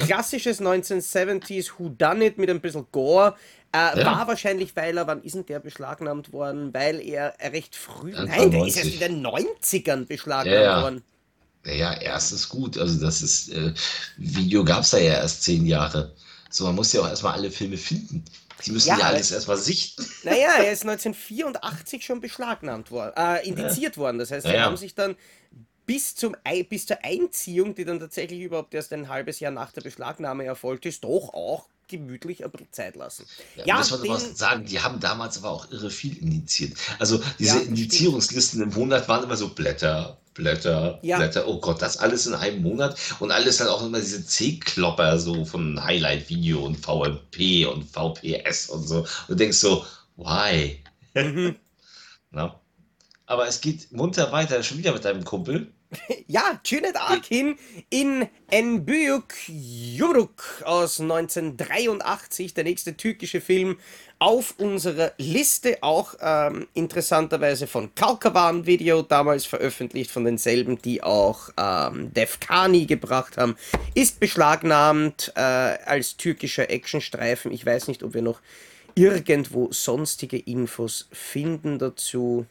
klassisches 1970s Whodunit mit ein bisschen Gore. Äh, ja. War wahrscheinlich, weil er, wann ist denn der beschlagnahmt worden? Weil er recht früh, ja, nein, der ist erst in den 90ern beschlagnahmt ja, worden. Naja, erst ist gut. Also das ist, äh, Video gab es da ja erst zehn Jahre. So, man muss ja auch erstmal alle Filme finden. Die müssen ja, ja alles erstmal sichten. [laughs] Naja, er ist 1984 schon beschlagnahmt worden, äh, indiziert ja. worden. Das heißt, sie ja, haben sich dann bis, zum, bis zur Einziehung, die dann tatsächlich überhaupt erst ein halbes Jahr nach der Beschlagnahme erfolgt ist, doch auch gemütlich ein bisschen Zeit lassen. Ja, ja muss man den, aber sagen, die haben damals aber auch irre viel indiziert. Also diese ja, Indizierungslisten im Monat waren immer so Blätter, Blätter, ja. Blätter. Oh Gott, das alles in einem Monat und alles dann auch immer diese C-Klopper so von Highlight-Video und VMP und VPS und so. Und du denkst so, why? Mhm. [laughs] Na? Aber es geht munter weiter, schon wieder mit deinem Kumpel. [laughs] Ja, Cüneyt Arkin in Enbüyük Yuruk aus 1983, der nächste türkische Film auf unserer Liste, auch ähm, interessanterweise von Kalkavan Video, damals veröffentlicht von denselben, die auch ähm, Defkani gebracht haben, ist beschlagnahmt äh, als türkischer Actionstreifen. Ich weiß nicht, ob wir noch irgendwo sonstige Infos finden dazu.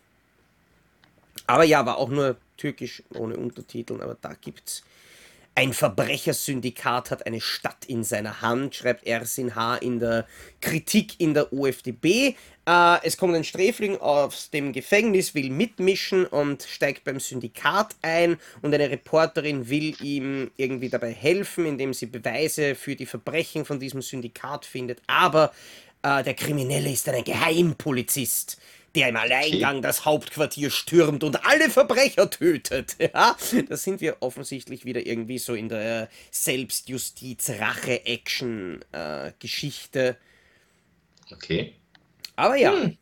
Aber ja, war auch nur türkisch ohne Untertiteln, aber da gibt's ein Verbrechersyndikat hat eine Stadt in seiner Hand, schreibt Ersin H. in der Kritik in der OFDB. Äh, es kommt ein Sträfling aus dem Gefängnis, will mitmischen und steigt beim Syndikat ein und eine Reporterin will ihm irgendwie dabei helfen, indem sie Beweise für die Verbrechen von diesem Syndikat findet. Aber äh, der Kriminelle ist dann ein Geheimpolizist der im Alleingang okay. das Hauptquartier stürmt und alle Verbrecher tötet. [laughs] Ja, da sind wir offensichtlich wieder irgendwie so in der Selbstjustiz-Rache-Action-Geschichte. okay. Aber ja. Hm.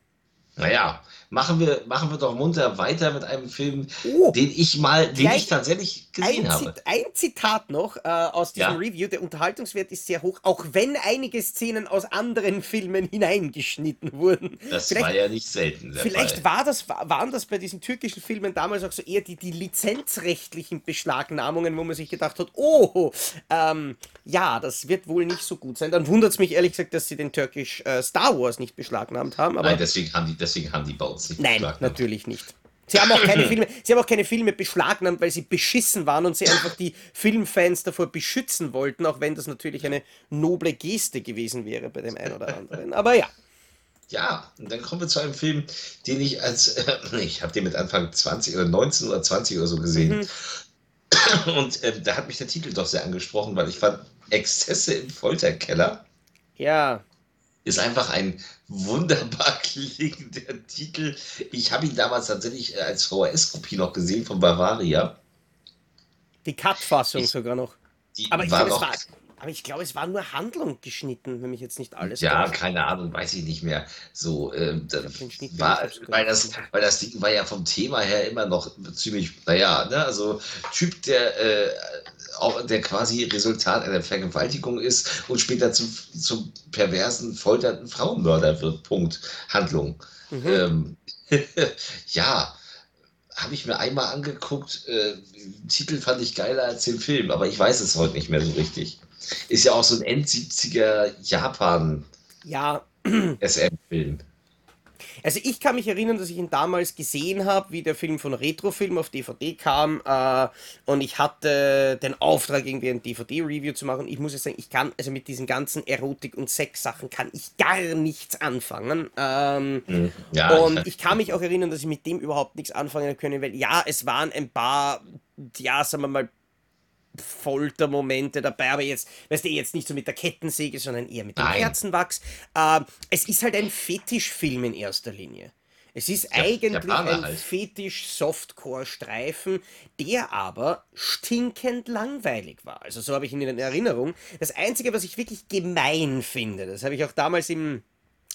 Naja, machen wir, machen wir doch munter weiter mit einem Film, Oh, den ich mal, den ich tatsächlich gesehen ein, habe. Ein Zitat noch äh, aus diesem Ja. Review. Der Unterhaltungswert ist sehr hoch, auch wenn einige Szenen aus anderen Filmen hineingeschnitten wurden. Das vielleicht war ja nicht selten vielleicht Fall. war das, wa- waren das bei diesen türkischen Filmen damals auch so eher die, die lizenzrechtlichen Beschlagnahmungen, wo man sich gedacht hat, oh, ähm, ja, das wird wohl nicht so gut sein. Dann wundert es mich ehrlich gesagt, dass sie den türkisch äh, Star Wars nicht beschlagnahmt haben. Aber Nein, deswegen haben die, deswegen haben die bei uns nicht Nein, natürlich nicht. Sie haben, auch keine [clears throat] Filme, sie haben auch keine Filme beschlagnahmt, weil sie beschissen waren und sie einfach die Filmfans davor beschützen wollten, auch wenn das natürlich eine noble Geste gewesen wäre bei dem einen oder anderen. Aber ja, Ja, und dann kommen wir zu einem Film, den ich als, äh, ich habe den mit Anfang 20 oder 19 oder 20 oder so gesehen. Mhm. [clears throat] Und äh, da hat mich der Titel doch sehr angesprochen, weil ich fand, Exzesse im Folterkeller ja, ist einfach ein wunderbar [laughs] klingender Titel. Ich habe ihn damals tatsächlich äh, als VHS-Kopie noch gesehen von Bavaria. die Cut-Fassung sogar noch. Die Aber ich war glaube, es noch war, aber ich glaube, es war nur Handlung geschnitten, wenn mich jetzt nicht alles Ja, täuscht. keine Ahnung, weiß ich nicht mehr. So, ähm, war, weil, das, weil das Ding war ja vom Thema her immer noch ziemlich, naja, ne, also Typ, der, äh, auch, der quasi Resultat einer Vergewaltigung ist und später zum, zum perversen, folternden Frauenmörder wird. Punkt. Handlung. Mhm. Ähm, [laughs] ja, habe ich mir einmal angeguckt. Äh, den Titel fand ich geiler als den Film, aber ich weiß es heute nicht mehr so richtig. Ist ja auch so ein End-70er Japan. Ja, SM-Film. Also ich kann mich erinnern, dass ich ihn damals gesehen habe, wie der Film von Retrofilm auf DVD kam äh, und ich hatte den Auftrag, irgendwie ein DVD-Review zu machen. Ich muss jetzt sagen, ich kann, also mit diesen ganzen Erotik- und Sex-Sachen kann ich gar nichts anfangen. Ähm, Hm. Ja, und ich, ich kann mich auch erinnern, dass ich mit dem überhaupt nichts anfangen können, weil ja, es waren ein paar, ja, sagen wir mal, Foltermomente dabei, aber jetzt, weißt du, jetzt nicht so mit der Kettensäge, sondern eher mit dem Nein. Kerzenwachs. Ähm, es ist halt ein Fetischfilm in erster Linie. Es ist Ja, eigentlich ein halt. Fetisch-Softcore-Streifen, der aber stinkend langweilig war. Also so habe ich ihn in Erinnerung. Das Einzige, was ich wirklich gemein finde, das habe ich auch damals im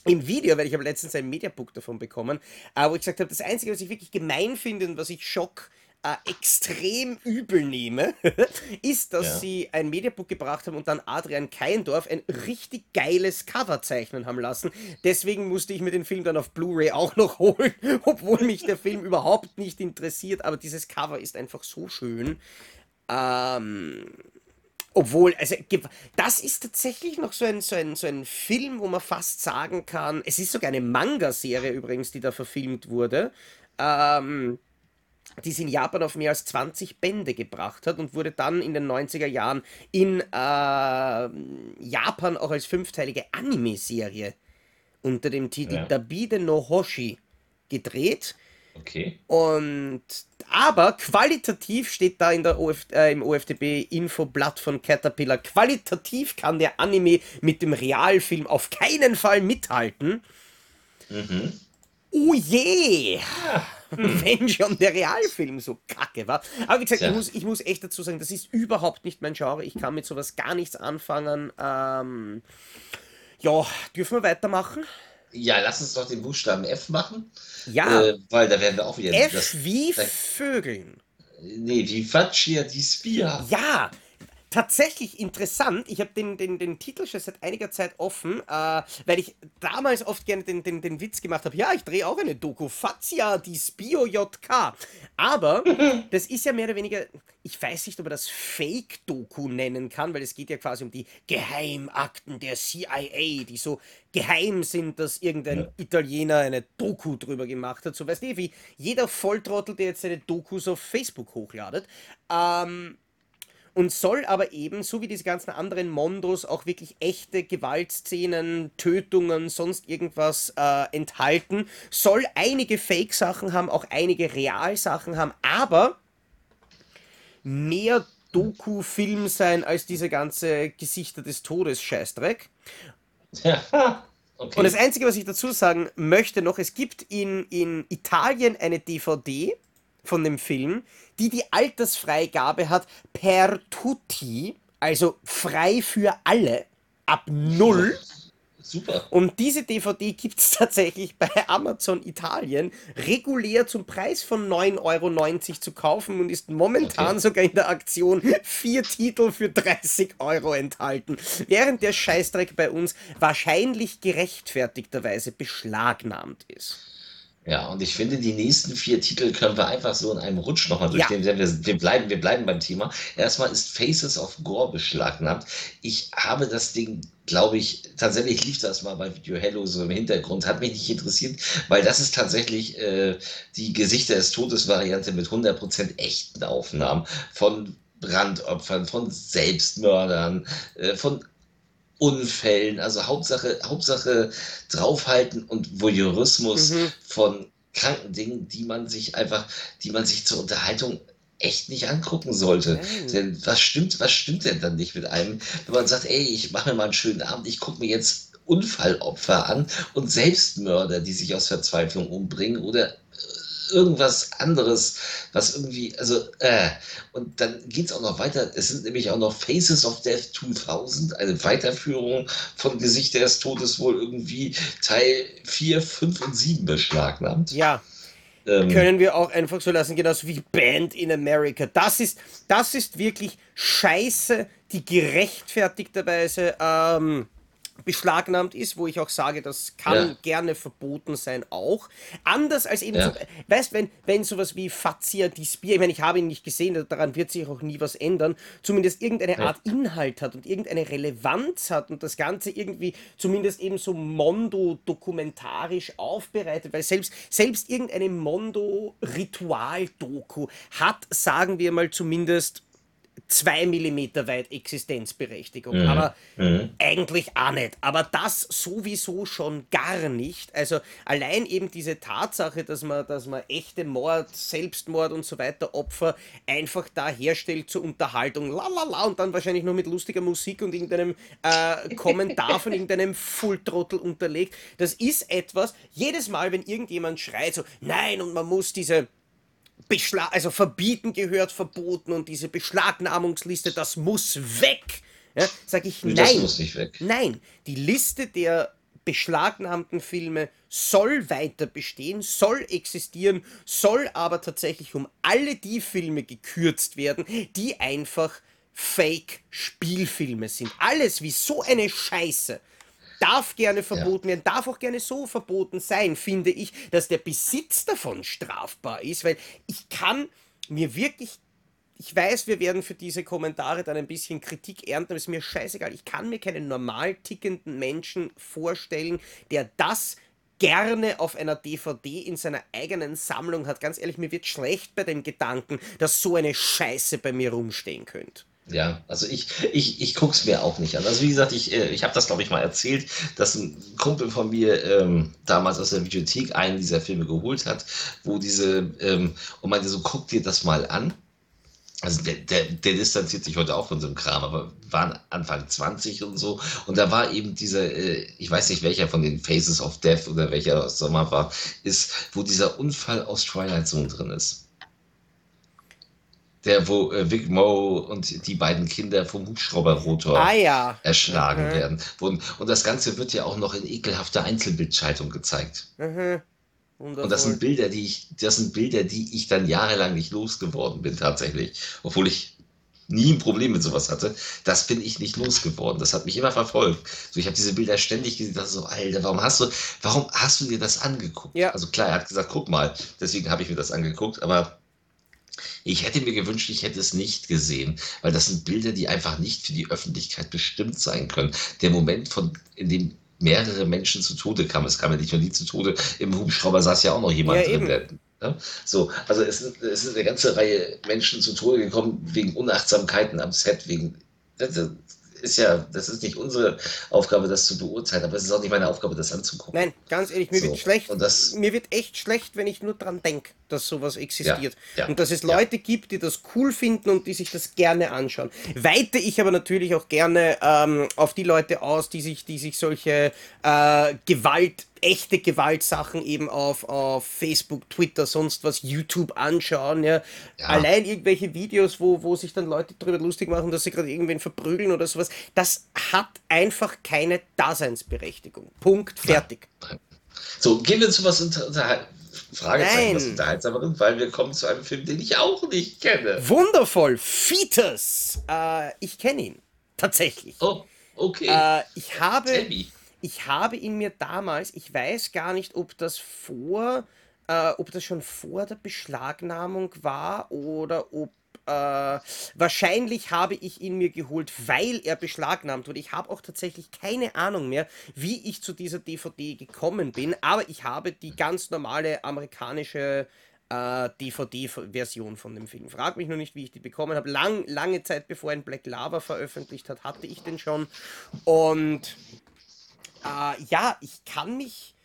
im Video, weil ich habe letztens ein Mediabook davon bekommen, äh, wo ich gesagt habe, das Einzige, was ich wirklich gemein finde und was ich Schock äh, extrem übel nehme, [laughs] ist, dass Ja. sie ein Mediabook gebracht haben und dann Adrian Keindorf ein richtig geiles Cover zeichnen haben lassen. Deswegen musste ich mir den Film dann auf Blu-ray auch noch [laughs] holen, obwohl mich der Film überhaupt nicht interessiert, aber dieses Cover ist einfach so schön. Ähm, obwohl, also das ist tatsächlich noch so ein, so, ein, so ein Film, wo man fast sagen kann, es ist sogar eine Manga-Serie übrigens, die da verfilmt wurde, ähm, die es in Japan auf mehr als 20 Bände gebracht hat und wurde dann in den 90er Jahren in äh, Japan auch als fünfteilige Anime-Serie unter dem Titel Ja. Dabide no Hoshi gedreht. okay. Und aber qualitativ steht da in der OF, äh, im OFDB-Infoblatt von Caterpillar, qualitativ kann der Anime mit dem Realfilm auf keinen Fall mithalten. Mhm. Oh je! [laughs] Wenn schon der Realfilm so kacke war. Aber wie gesagt, Tja. ich muss, ich muss echt dazu sagen, das ist überhaupt nicht mein Genre. Ich kann mit sowas gar nichts anfangen. Ähm, ja, dürfen wir weitermachen? Ja, lass uns doch den Buchstaben F machen, Ja, äh, weil da werden wir auch wieder. F das, wie das- Vögeln. nee, die Faccia di Spia. Ja, tatsächlich interessant. Ich habe den, den, den Titel schon seit einiger Zeit offen, äh, weil ich damals oft gerne den, den, den Witz gemacht habe. Ja, ich drehe auch eine Doku. Fazia, die Spio JK. Aber [laughs] das ist ja mehr oder weniger, ich weiß nicht, ob man das Fake-Doku nennen kann, weil es geht ja quasi um die Geheimakten der CIA, die so geheim sind, dass irgendein Ja. Italiener eine Doku drüber gemacht hat. So weißt du, wie jeder Volltrottel, der jetzt seine Dokus auf Facebook hochladet. Ähm, und soll aber eben, so wie diese ganzen anderen Mondos, auch wirklich echte Gewaltszenen, Tötungen, sonst irgendwas äh, enthalten. Soll einige Fake-Sachen haben, auch einige Real-Sachen haben, aber mehr Doku-Film sein als diese ganze Gesichter des Todes Scheißdreck. Ja, [laughs] okay. Und das Einzige, was ich dazu sagen möchte noch, es gibt in, in Italien eine DVD von dem Film, die die Altersfreigabe hat per tutti, also frei für alle, ab null. super. Und diese DVD gibt es [laughs] tatsächlich bei Amazon Italien regulär zum Preis von 9,90 Euro zu kaufen und ist momentan okay. sogar in der Aktion vier Titel für 30 Euro enthalten. Während der Scheißdreck bei uns wahrscheinlich gerechtfertigterweise beschlagnahmt ist. Ja, und ich finde, die nächsten vier Titel können wir einfach so in einem Rutsch nochmal durchgehen. Ja. Wir, wir, bleiben, wir bleiben beim Thema. Erstmal ist Faces of Gore beschlagnahmt. Ich habe das Ding, glaube ich, tatsächlich lief das mal bei Video Hello so im Hintergrund. Hat mich nicht interessiert, weil das ist tatsächlich äh, die Gesichter des Todes-Variante mit 100% echten Aufnahmen von Brandopfern, von Selbstmördern, äh, von Unfällen, also Hauptsache, Hauptsache draufhalten und Voyeurismus mhm. von kranken Dingen, die man sich einfach, die man sich zur Unterhaltung echt nicht angucken sollte. Mhm. Denn was stimmt, was stimmt denn dann nicht mit einem, wenn man sagt, ey, ich mache mir mal einen schönen Abend, ich gucke mir jetzt Unfallopfer an und Selbstmörder, die sich aus Verzweiflung umbringen oder irgendwas anderes, was irgendwie, also, äh, und dann geht es auch noch weiter. Es sind nämlich auch noch Faces of Death 2000, eine Weiterführung von Gesicht des Todes wohl irgendwie Teil 4, 5 und 7 beschlagnahmt. Ja. Ähm, können wir auch einfach so lassen, genauso wie Band in America. Das ist, das ist wirklich Scheiße, die gerechtfertigterweise ähm, beschlagnahmt ist, wo ich auch sage, das kann ja. gerne verboten sein auch. Anders als eben, ja. so, weißt, wenn, wenn sowas wie Fazia Dispir, ich meine, ich habe ihn nicht gesehen, daran wird sich auch nie was ändern, zumindest irgendeine Art Inhalt hat und irgendeine Relevanz hat und das Ganze irgendwie zumindest eben so Mondo-dokumentarisch aufbereitet, weil selbst, selbst irgendeine Mondo-Ritual-Doku hat, sagen wir mal zumindest, zwei Millimeter weit Existenzberechtigung, mhm. aber mhm. eigentlich auch nicht. Aber das sowieso schon gar nicht. Also allein eben diese Tatsache, dass man, dass man echte Mord, Selbstmord und so weiter Opfer einfach da herstellt zur Unterhaltung, la la la, und dann wahrscheinlich nur mit lustiger Musik und irgendeinem äh, Kommentar von irgendeinem Fulltrottel unterlegt. Das ist etwas, jedes Mal, wenn irgendjemand schreit so, nein, und man muss diese Beschlag also verbieten gehört verboten und diese Beschlagnahmungsliste, das muss weg. Ja, sage ich nein. Das muss nicht weg. Nein, die Liste der beschlagnahmten Filme soll weiter bestehen, soll existieren, soll aber tatsächlich um alle die Filme gekürzt werden, die einfach Fake-Spielfilme sind. Alles wie so eine Scheiße darf gerne verboten ja. werden, darf auch gerne so verboten sein, finde ich, dass der Besitz davon strafbar ist, weil ich kann mir wirklich ich weiß, wir werden für diese Kommentare dann ein bisschen Kritik ernten, aber ist mir scheißegal. Ich kann mir keinen normal tickenden Menschen vorstellen, der das gerne auf einer DVD in seiner eigenen Sammlung hat. Ganz ehrlich, mir wird schlecht bei dem Gedanken, dass so eine Scheiße bei mir rumstehen könnte. Ja, also ich, ich, ich gucke es mir auch nicht an. Also wie gesagt, ich, äh, ich habe das, glaube ich, mal erzählt, dass ein Kumpel von mir ähm, damals aus der Videothek einen dieser Filme geholt hat, wo diese, ähm, und meinte so, guck dir das mal an. Also der, der, der distanziert sich heute auch von so einem Kram, aber waren Anfang 20 und so. Und da war eben dieser, äh, ich weiß nicht welcher von den Faces of Death oder welcher aus Sommer war, ist, wo dieser Unfall aus Twilight Zone drin ist der, wo äh, Vic Moe und die beiden Kinder vom Hubschrauberrotor ah, ja. erschlagen mhm. werden. Und, und das Ganze wird ja auch noch in ekelhafter Einzelbildschaltung gezeigt. Mhm. Und das sind Bilder, die ich, das sind Bilder, die ich dann jahrelang nicht losgeworden bin, tatsächlich. Obwohl ich nie ein Problem mit sowas hatte. Das bin ich nicht losgeworden. Das hat mich immer verfolgt. So, ich habe diese Bilder ständig gesehen, dachte so, Alter, warum hast du, warum hast du dir das angeguckt? Ja. Also klar, er hat gesagt, guck mal, deswegen habe ich mir das angeguckt, aber ich hätte mir gewünscht, ich hätte es nicht gesehen, weil das sind Bilder, die einfach nicht für die Öffentlichkeit bestimmt sein können. Der Moment, von, in dem mehrere Menschen zu Tode kamen, es kam ja nicht nur die zu Tode, im Hubschrauber saß ja auch noch jemand ja, drin, der, Ne? So, also es ist, es ist eine ganze Reihe Menschen zu Tode gekommen wegen Unachtsamkeiten am Set, wegen das ist ja, das ist nicht unsere Aufgabe, das zu beurteilen, aber es ist auch nicht meine Aufgabe, das anzugucken. Nein, ganz ehrlich, mir so, wird schlecht. Das, mir wird echt schlecht, wenn ich nur dran denke. Dass sowas existiert. Ja, ja, und dass es ja. Leute gibt, die das cool finden und die sich das gerne anschauen. Weite ich aber natürlich auch gerne ähm, auf die Leute aus, die sich, die sich solche äh, Gewalt, echte Gewaltsachen eben auf, auf Facebook, Twitter, sonst was, YouTube anschauen. Ja. Ja. Allein irgendwelche Videos, wo, wo sich dann Leute darüber lustig machen, dass sie gerade irgendwen verprügeln oder sowas, das hat einfach keine Daseinsberechtigung. Punkt, fertig. So, gehen wir zu was unter, unter Fragezeichen, Nein. was unterhaltsamerem, weil wir kommen zu einem Film, den ich auch nicht kenne. Wundervoll, Fetus. Äh, ich kenne ihn. Tatsächlich. Oh, okay. Äh, ich habe, ich habe ihn mir damals, ich weiß gar nicht, ob das vor, äh, ob das schon vor der Beschlagnahmung war oder ob äh, wahrscheinlich habe ich ihn mir geholt, weil er beschlagnahmt wurde. Ich habe auch tatsächlich keine Ahnung mehr, wie ich zu dieser DVD gekommen bin, aber ich habe die ganz normale amerikanische äh, DVD-Version von dem Film. Frag mich nur nicht, wie ich die bekommen habe. Lang, lange Zeit bevor ein Black Lava veröffentlicht hat, hatte ich den schon. Und äh, ja, ich kann mich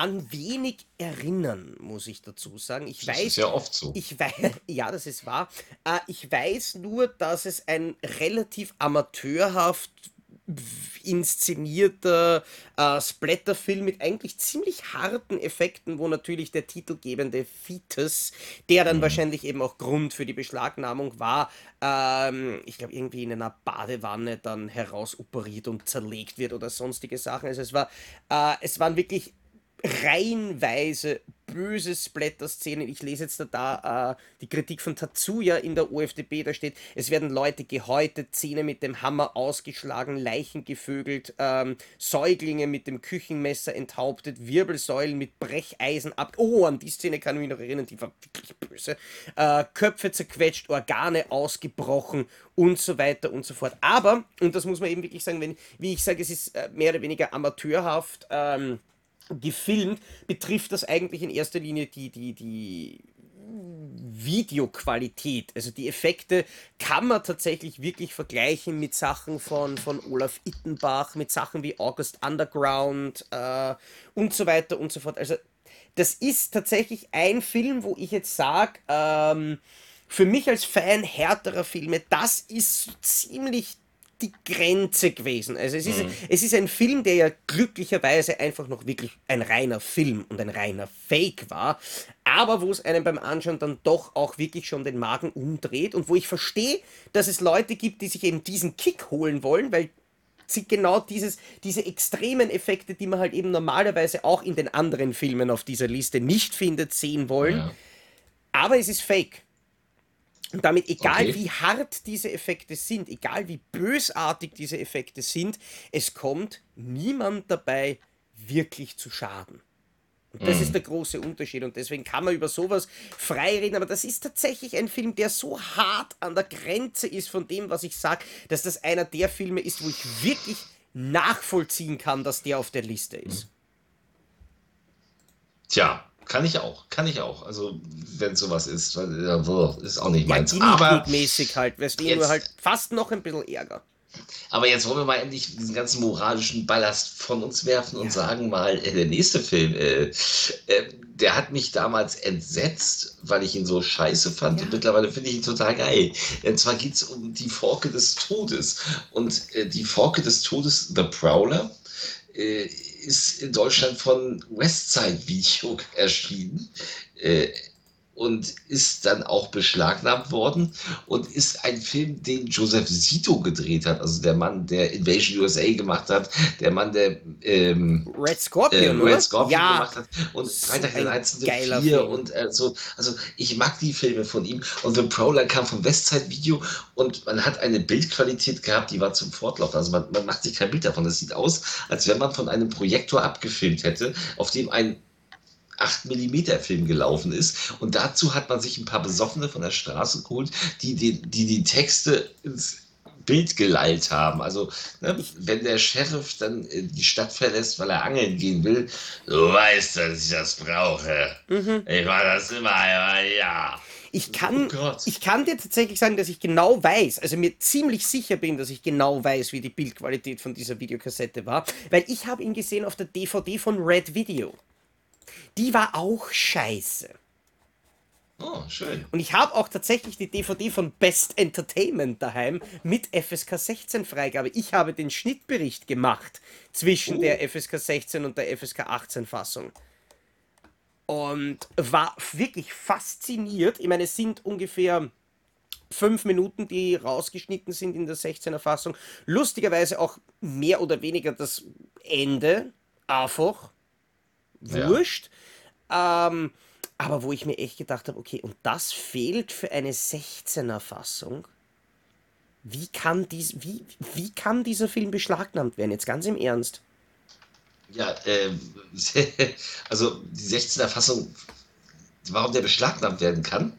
an wenig erinnern, muss ich dazu sagen. Ich Das weiß, ist ja oft so. ich weiß, [laughs] ja, das ist wahr. Äh, ich weiß nur, dass es ein relativ amateurhaft inszenierter äh, Splatterfilm mit eigentlich ziemlich harten Effekten, wo natürlich der titelgebende Fetus, der dann wahrscheinlich eben auch Grund für die Beschlagnahmung war, ähm, ich glaube irgendwie in einer Badewanne dann herausoperiert und zerlegt wird oder sonstige Sachen. Also es war, äh, es waren wirklich reihenweise böse Splatter-Szenen. Ich lese jetzt da, da äh, die Kritik von Tatsuya in der OFDB, da steht, es werden Leute gehäutet, Zähne mit dem Hammer ausgeschlagen, Leichen gevögelt, ähm, Säuglinge mit dem Küchenmesser enthauptet, Wirbelsäulen mit Brecheisen ab... Oh, an die Szene kann ich mich noch erinnern, die war wirklich böse. Äh, Köpfe zerquetscht, Organe ausgebrochen und so weiter und so fort. Aber, und das muss man eben wirklich sagen, wenn, wie ich sage, es ist äh, mehr oder weniger amateurhaft, ähm, gefilmt, betrifft das eigentlich in erster Linie die, die, die Videoqualität. Also die Effekte kann man tatsächlich wirklich vergleichen mit Sachen von, von Olaf Ittenbach, mit Sachen wie August Underground äh, und so weiter und so fort. Also das ist tatsächlich ein Film, wo ich jetzt sage, ähm, für mich als Fan härterer Filme, das ist so ziemlich die Grenze gewesen. Also es ist, es ist ein Film, der ja glücklicherweise einfach noch wirklich ein reiner Film und ein reiner Fake war, aber wo es einem beim Anschauen dann doch auch wirklich schon den Magen umdreht und wo ich verstehe, dass es Leute gibt, die sich eben diesen Kick holen wollen, weil sie genau dieses, diese extremen Effekte, die man halt eben normalerweise auch in den anderen Filmen auf dieser Liste nicht findet, sehen wollen. Ja. Aber es ist fake. Und damit, egal Okay. wie hart diese Effekte sind, egal wie bösartig diese Effekte sind, es kommt niemand dabei wirklich zu Schaden. Und das ist der große Unterschied. Und deswegen kann man über sowas frei reden. Aber das ist tatsächlich ein Film, der so hart an der Grenze ist von dem, was ich sage, dass das einer der Filme ist, wo ich wirklich nachvollziehen kann, dass der auf der Liste ist. Tja, kann ich auch, kann ich auch. Also, wenn sowas ist, ja, ist auch nicht Ja, meins. Aber, mäßig halt, weißt du, jetzt- nur halt fast noch ein bisschen Ärger. aber jetzt wollen wir mal endlich diesen ganzen moralischen Ballast von uns werfen und sagen mal, äh, der nächste Film, äh, äh, der hat mich damals entsetzt, weil ich ihn so scheiße fand und mittlerweile finde ich ihn total geil. Und zwar geht es um die Forke des Todes. Und äh, die Forke des Todes, The Prowler, äh, ist in Deutschland von Westside Video [laughs] erschienen. Äh, und ist dann auch beschlagnahmt worden und ist ein Film, den Joseph Zito gedreht hat, also der Mann, der Invasion USA gemacht hat, der Mann, der ähm, Red äh, Scorpion, oder? Red Scorpion ja, gemacht hat und Freitag der ein 13. geiler 4 Film. und äh, so, also ich mag die Filme von ihm und The Prowler kam vom Westside Video und man hat eine Bildqualität gehabt, die war zum Fortlaufen, also man, man macht sich kein Bild davon, das sieht aus, als wenn man von einem Projektor abgefilmt hätte, auf dem ein 8 mm Film gelaufen ist. Und dazu hat man sich ein paar Besoffene von der Straße geholt, die die, die, die Texte ins Bild geleilt haben. Also, ne, wenn der Sheriff dann äh, die Stadt verlässt, weil er angeln gehen will, du weißt, dass ich das brauche. Mhm. Ich war das immer, ja. Ich kann, Oh ich kann dir tatsächlich sagen, dass ich genau weiß, also mir ziemlich sicher bin, dass ich genau weiß, wie die Bildqualität von dieser Videokassette war, weil ich habe ihn gesehen auf der DVD von Red Video. Die war auch scheiße. Oh, schön. Und ich habe auch tatsächlich die DVD von Best Entertainment daheim mit FSK 16 Freigabe. Ich habe den Schnittbericht gemacht zwischen Oh. der FSK 16 und der FSK 18 Fassung. Und war wirklich fasziniert. Ich meine, es sind ungefähr fünf Minuten, die rausgeschnitten sind in der 16er Fassung. Lustigerweise auch mehr oder weniger das Ende. Einfach. Ja. Wurscht. Ähm, aber wo ich mir echt gedacht habe, okay, und das fehlt für eine 16er Fassung. Wie kann, dies, wie, wie kann dieser Film beschlagnahmt werden? Jetzt ganz im Ernst. Ja, ähm, [laughs] also die 16er Fassung, warum der beschlagnahmt werden kann?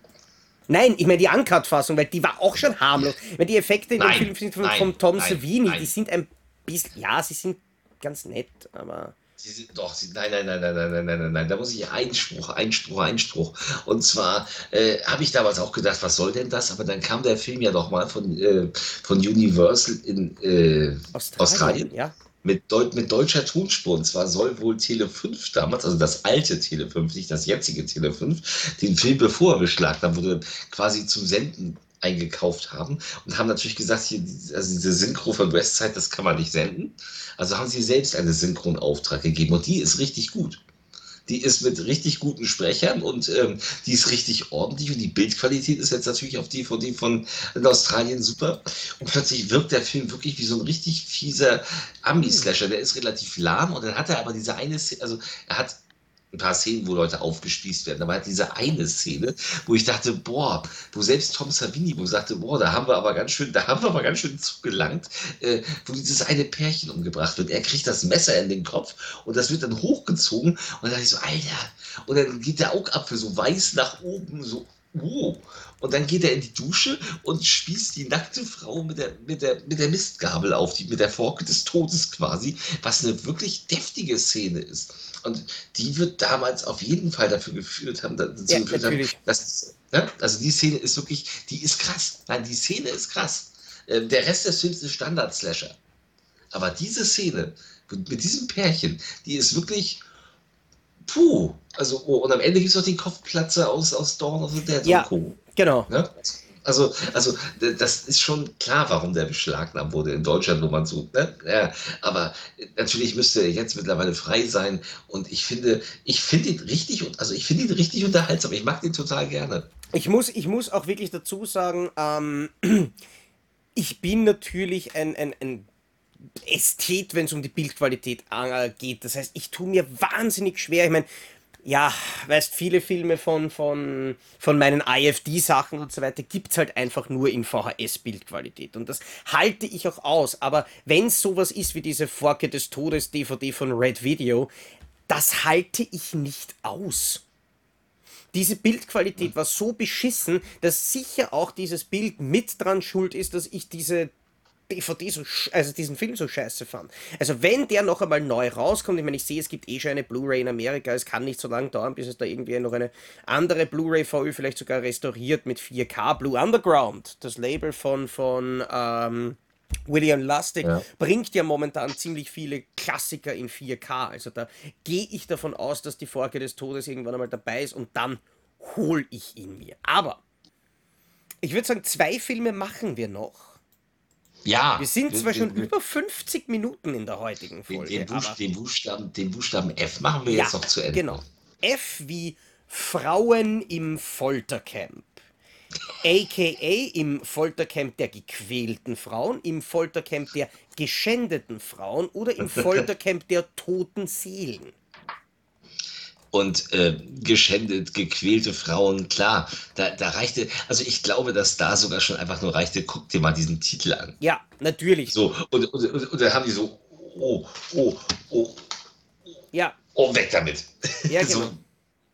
Nein, ich meine die Uncut-Fassung, weil die war auch schon harmlos. Meine, die Effekte in dem Film sind von, nein, von Tom nein, Savini, nein. die sind ein bisschen, ja, sie sind ganz nett, aber... Sie sind doch, sie, nein, nein, nein, nein, nein, nein, nein, nein, nein, da muss ich Einspruch, Einspruch, Einspruch. Und zwar äh, habe ich damals auch gedacht, was soll denn das? Aber dann kam der Film ja nochmal von, äh, von Universal in äh, Australien, Ja. mit, Deu mit deutscher Tonspur. Und zwar soll wohl Tele 5 damals, also das alte Tele 5, nicht das jetzige Tele 5, den Film, bevor er beschlagnahmt wurde, quasi zum Senden eingekauft haben und haben natürlich gesagt, hier, also diese Synchro von Westside, das kann man nicht senden. Also haben sie selbst einen Synchronauftrag gegeben und die ist richtig gut. Die ist mit richtig guten Sprechern und ähm, die ist richtig ordentlich und die Bildqualität ist jetzt natürlich auf DVD von Australien super. Und plötzlich wirkt der Film wirklich wie so ein richtig fieser Ami-Slasher. Der ist relativ lahm und dann hat er aber diese eine Szene, also er hat ein paar Szenen, wo Leute aufgespießt werden. Aber er hat diese eine Szene, wo ich dachte, boah, wo selbst Tom Savini, wo sagte, boah, da haben wir aber ganz schön, da haben wir aber ganz schön zugelangt, äh, wo dieses eine Pärchen umgebracht wird. Er kriegt das Messer in den Kopf und das wird dann hochgezogen und dann dachte ich so, Alter, und dann geht der Augapfel so weiß nach oben, so, oh. Und dann geht er in die Dusche und spießt die nackte Frau mit der, mit der, mit der Mistgabel auf, die, mit der Forke des Todes quasi, was eine wirklich deftige Szene ist. Und die wird damals auf jeden Fall dafür geführt haben, dazu Ja, geführt haben, natürlich. dass, ja, also die Szene ist wirklich, die ist krass. Nein, die Szene ist krass. Ähm, der Rest des Films ist Standard-Slasher. Aber diese Szene mit mit diesem Pärchen, die ist wirklich, puh. Also, oh, und am Ende gibt es noch den Kopfplatzer aus, aus Dawn of the Dead Ja. und Co. Genau. Ne? Also, also das ist schon klar, warum der beschlagnahmt wurde in Deutschland, wo man so, ne? Ja, aber natürlich müsste er jetzt mittlerweile frei sein und ich finde, ich finde ihn richtig, also ich finde ihn richtig unterhaltsam. Ich mag den total gerne. Ich muss, ich muss auch wirklich dazu sagen, ähm, [clears throat] ich bin natürlich ein, ein, ein Ästhet, wenn es um die Bildqualität äh, geht. Das heißt, ich tue mir wahnsinnig schwer. Ich meine, ja, weißt, viele Filme von, von, von meinen IFD-Sachen und so weiter gibt es halt einfach nur in VHS-Bildqualität. Und das halte ich auch aus. Aber wenn es sowas ist wie diese Forke des Todes DVD von Red Video, das halte ich nicht aus. Diese Bildqualität war so beschissen, dass sicher auch dieses Bild mit dran schuld ist, dass ich diese DVD so, also diesen Film so scheiße fand. Also wenn der noch einmal neu rauskommt, ich meine, ich sehe, es gibt eh schon eine Blu-ray in Amerika, es kann nicht so lange dauern, bis es da irgendwie noch eine andere Blu-ray VÖ vielleicht sogar restauriert mit 4K Blue Underground, das Label von, von ähm, William Lustig Ja. bringt ja momentan ziemlich viele Klassiker in 4K. Also da gehe ich davon aus, dass die Forke des Todes irgendwann einmal dabei ist und dann hole ich ihn mir. Aber ich würde sagen, zwei Filme machen wir noch. Ja. Wir sind zwar schon über 50 Minuten in der heutigen Folge, den, Buch, den, Buchstaben, den Buchstaben F machen wir ja, jetzt noch zu Ende. genau. F wie Frauen im Foltercamp. AKA im Foltercamp der gequälten Frauen, im Foltercamp der geschändeten Frauen oder im [laughs] Foltercamp der toten Seelen. Und äh, geschändet, gequälte Frauen, klar, da, da reichte, also ich glaube, dass da sogar schon einfach nur reichte, guck dir mal diesen Titel an. Ja, natürlich. So, und, und, und, und dann haben die so, oh, oh, oh, Ja, oh, weg damit. Ja, [laughs] so, genau.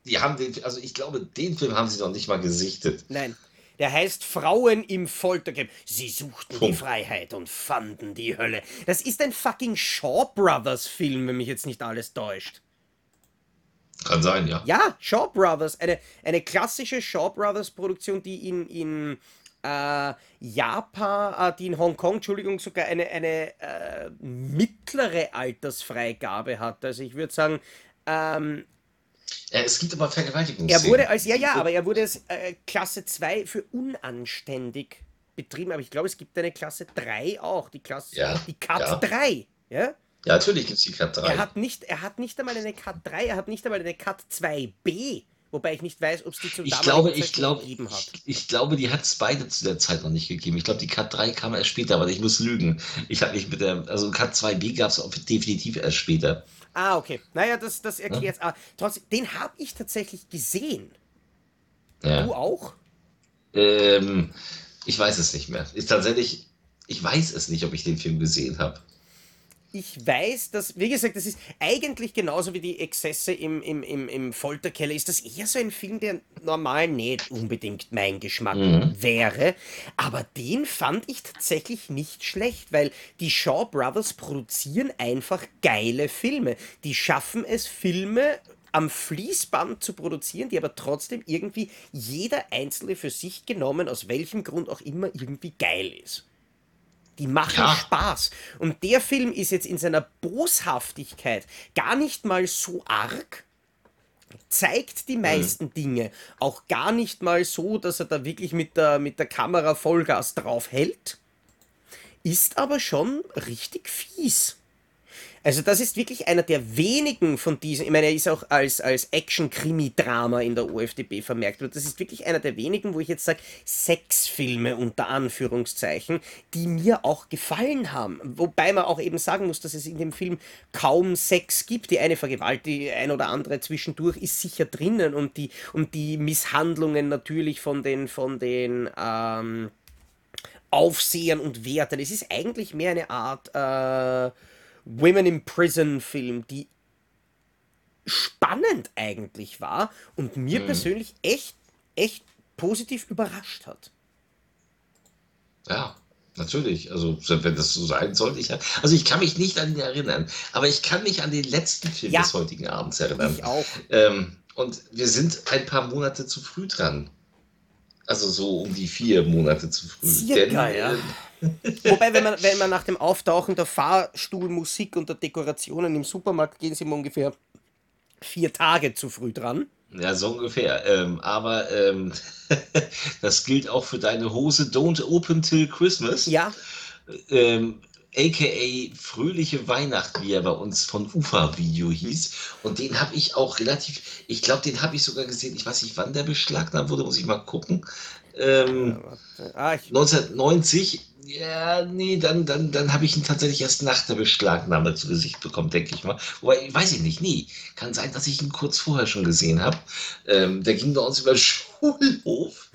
die haben den, also ich glaube, den Film haben sie noch nicht mal gesichtet. nein. Der heißt Frauen im Foltercamp. Sie suchten die Puh. Freiheit und fanden die Hölle. Das ist ein fucking Shaw Brothers Film, wenn mich jetzt nicht alles täuscht. Kann sein, ja. Ja, Shaw Brothers, eine, eine klassische Shaw Brothers Produktion, die in, in äh, Japan, äh, die in Hongkong, Entschuldigung, sogar eine, eine äh, mittlere Altersfreigabe hat. Also ich würde sagen, ähm, es gibt aber Vergewaltigungen. Er wurde als, ja, ja, aber er wurde als äh, Klasse 2 für unanständig betrieben, aber ich glaube, es gibt eine Klasse 3 auch, die Klasse, Ja, die Cat ja. 3. Ja? Ja, natürlich gibt es die Cat 3. Er, hat nicht, er hat nicht einmal eine Cat 3, er hat nicht einmal eine Cat 2b, wobei ich nicht weiß, ob es die zum ich glaube, ich glaube, gegeben hat. ich, ich glaube, die hat es beide zu der Zeit noch nicht gegeben. Ich glaube, die Cat 3 kam erst später, aber ich muss lügen. Ich habe mich mit der, also Cat 2b gab es definitiv erst später. Ah, okay. Naja, das, das erklärt es. Trotzdem, den habe ich tatsächlich gesehen. Ja. Du auch? Ähm, ich weiß es nicht mehr. Ist tatsächlich, ich weiß es nicht, ob ich den Film gesehen habe. Ich weiß, dass, wie gesagt, das ist eigentlich genauso wie die Exzesse im, im, im, im Folterkeller. Ist das eher so ein Film, der normal nicht unbedingt mein Geschmack wäre. Aber den fand ich tatsächlich nicht schlecht, weil die Shaw Brothers produzieren einfach geile Filme. Die schaffen es, Filme am Fließband zu produzieren, die aber trotzdem irgendwie jeder einzelne für sich genommen, aus welchem Grund auch immer, irgendwie geil ist. Die machen Ja. Spaß. Und der Film ist jetzt in seiner Boshaftigkeit gar nicht mal so arg, zeigt die meisten Dinge auch gar nicht mal so, dass er da wirklich mit der, mit der Kamera Vollgas drauf hält, ist aber schon richtig fies. Also das ist wirklich einer der wenigen von diesen, ich meine, er ist auch als, als Action-Krimi-Drama in der OFDB vermerkt, aber das ist wirklich einer der wenigen, wo ich jetzt sage, Sexfilme unter Anführungszeichen, die mir auch gefallen haben. Wobei man auch eben sagen muss, dass es in dem Film kaum Sex gibt. Die eine Vergewalt, die ein oder andere zwischendurch ist sicher drinnen und die, und die Misshandlungen natürlich von den, von den, ähm, Aufsehern und Wärtern. Es ist eigentlich mehr eine Art äh, Women in Prison Film, die spannend eigentlich war und mir persönlich echt, echt positiv überrascht hat. Ja, natürlich. Also, wenn das so sein sollte, ich. Also, ich kann mich nicht an ihn erinnern, aber ich kann mich an den letzten Film Ja. des heutigen Abends erinnern. Ich auch. Ähm, und wir sind ein paar Monate zu früh dran. Also so um die vier Monate zu früh. Circa, ja. äh, Wobei, wenn man, wenn man nach dem Auftauchen der Fahrstuhlmusik und der Dekorationen im Supermarkt gehen, sind wir ungefähr vier Tage zu früh dran. Ja, so ungefähr. Ähm, aber ähm, [laughs] das gilt auch für deine Hose Don't Open Till Christmas. Ja, ähm, aka Fröhliche Weihnacht, wie er bei uns von Ufa-Video hieß. Und den habe ich auch relativ, ich glaube, den habe ich sogar gesehen. Ich weiß nicht, wann der beschlagnahmt wurde, muss ich mal gucken. Ähm, ah, ich, 1990, ja, nee, dann, dann, dann habe ich ihn tatsächlich erst nach der Beschlagnahme zu Gesicht bekommen, denke ich mal. Wobei, weiß ich nicht, nee. Kann sein, dass ich ihn kurz vorher schon gesehen habe. Ähm, der ging bei uns über den Schulhof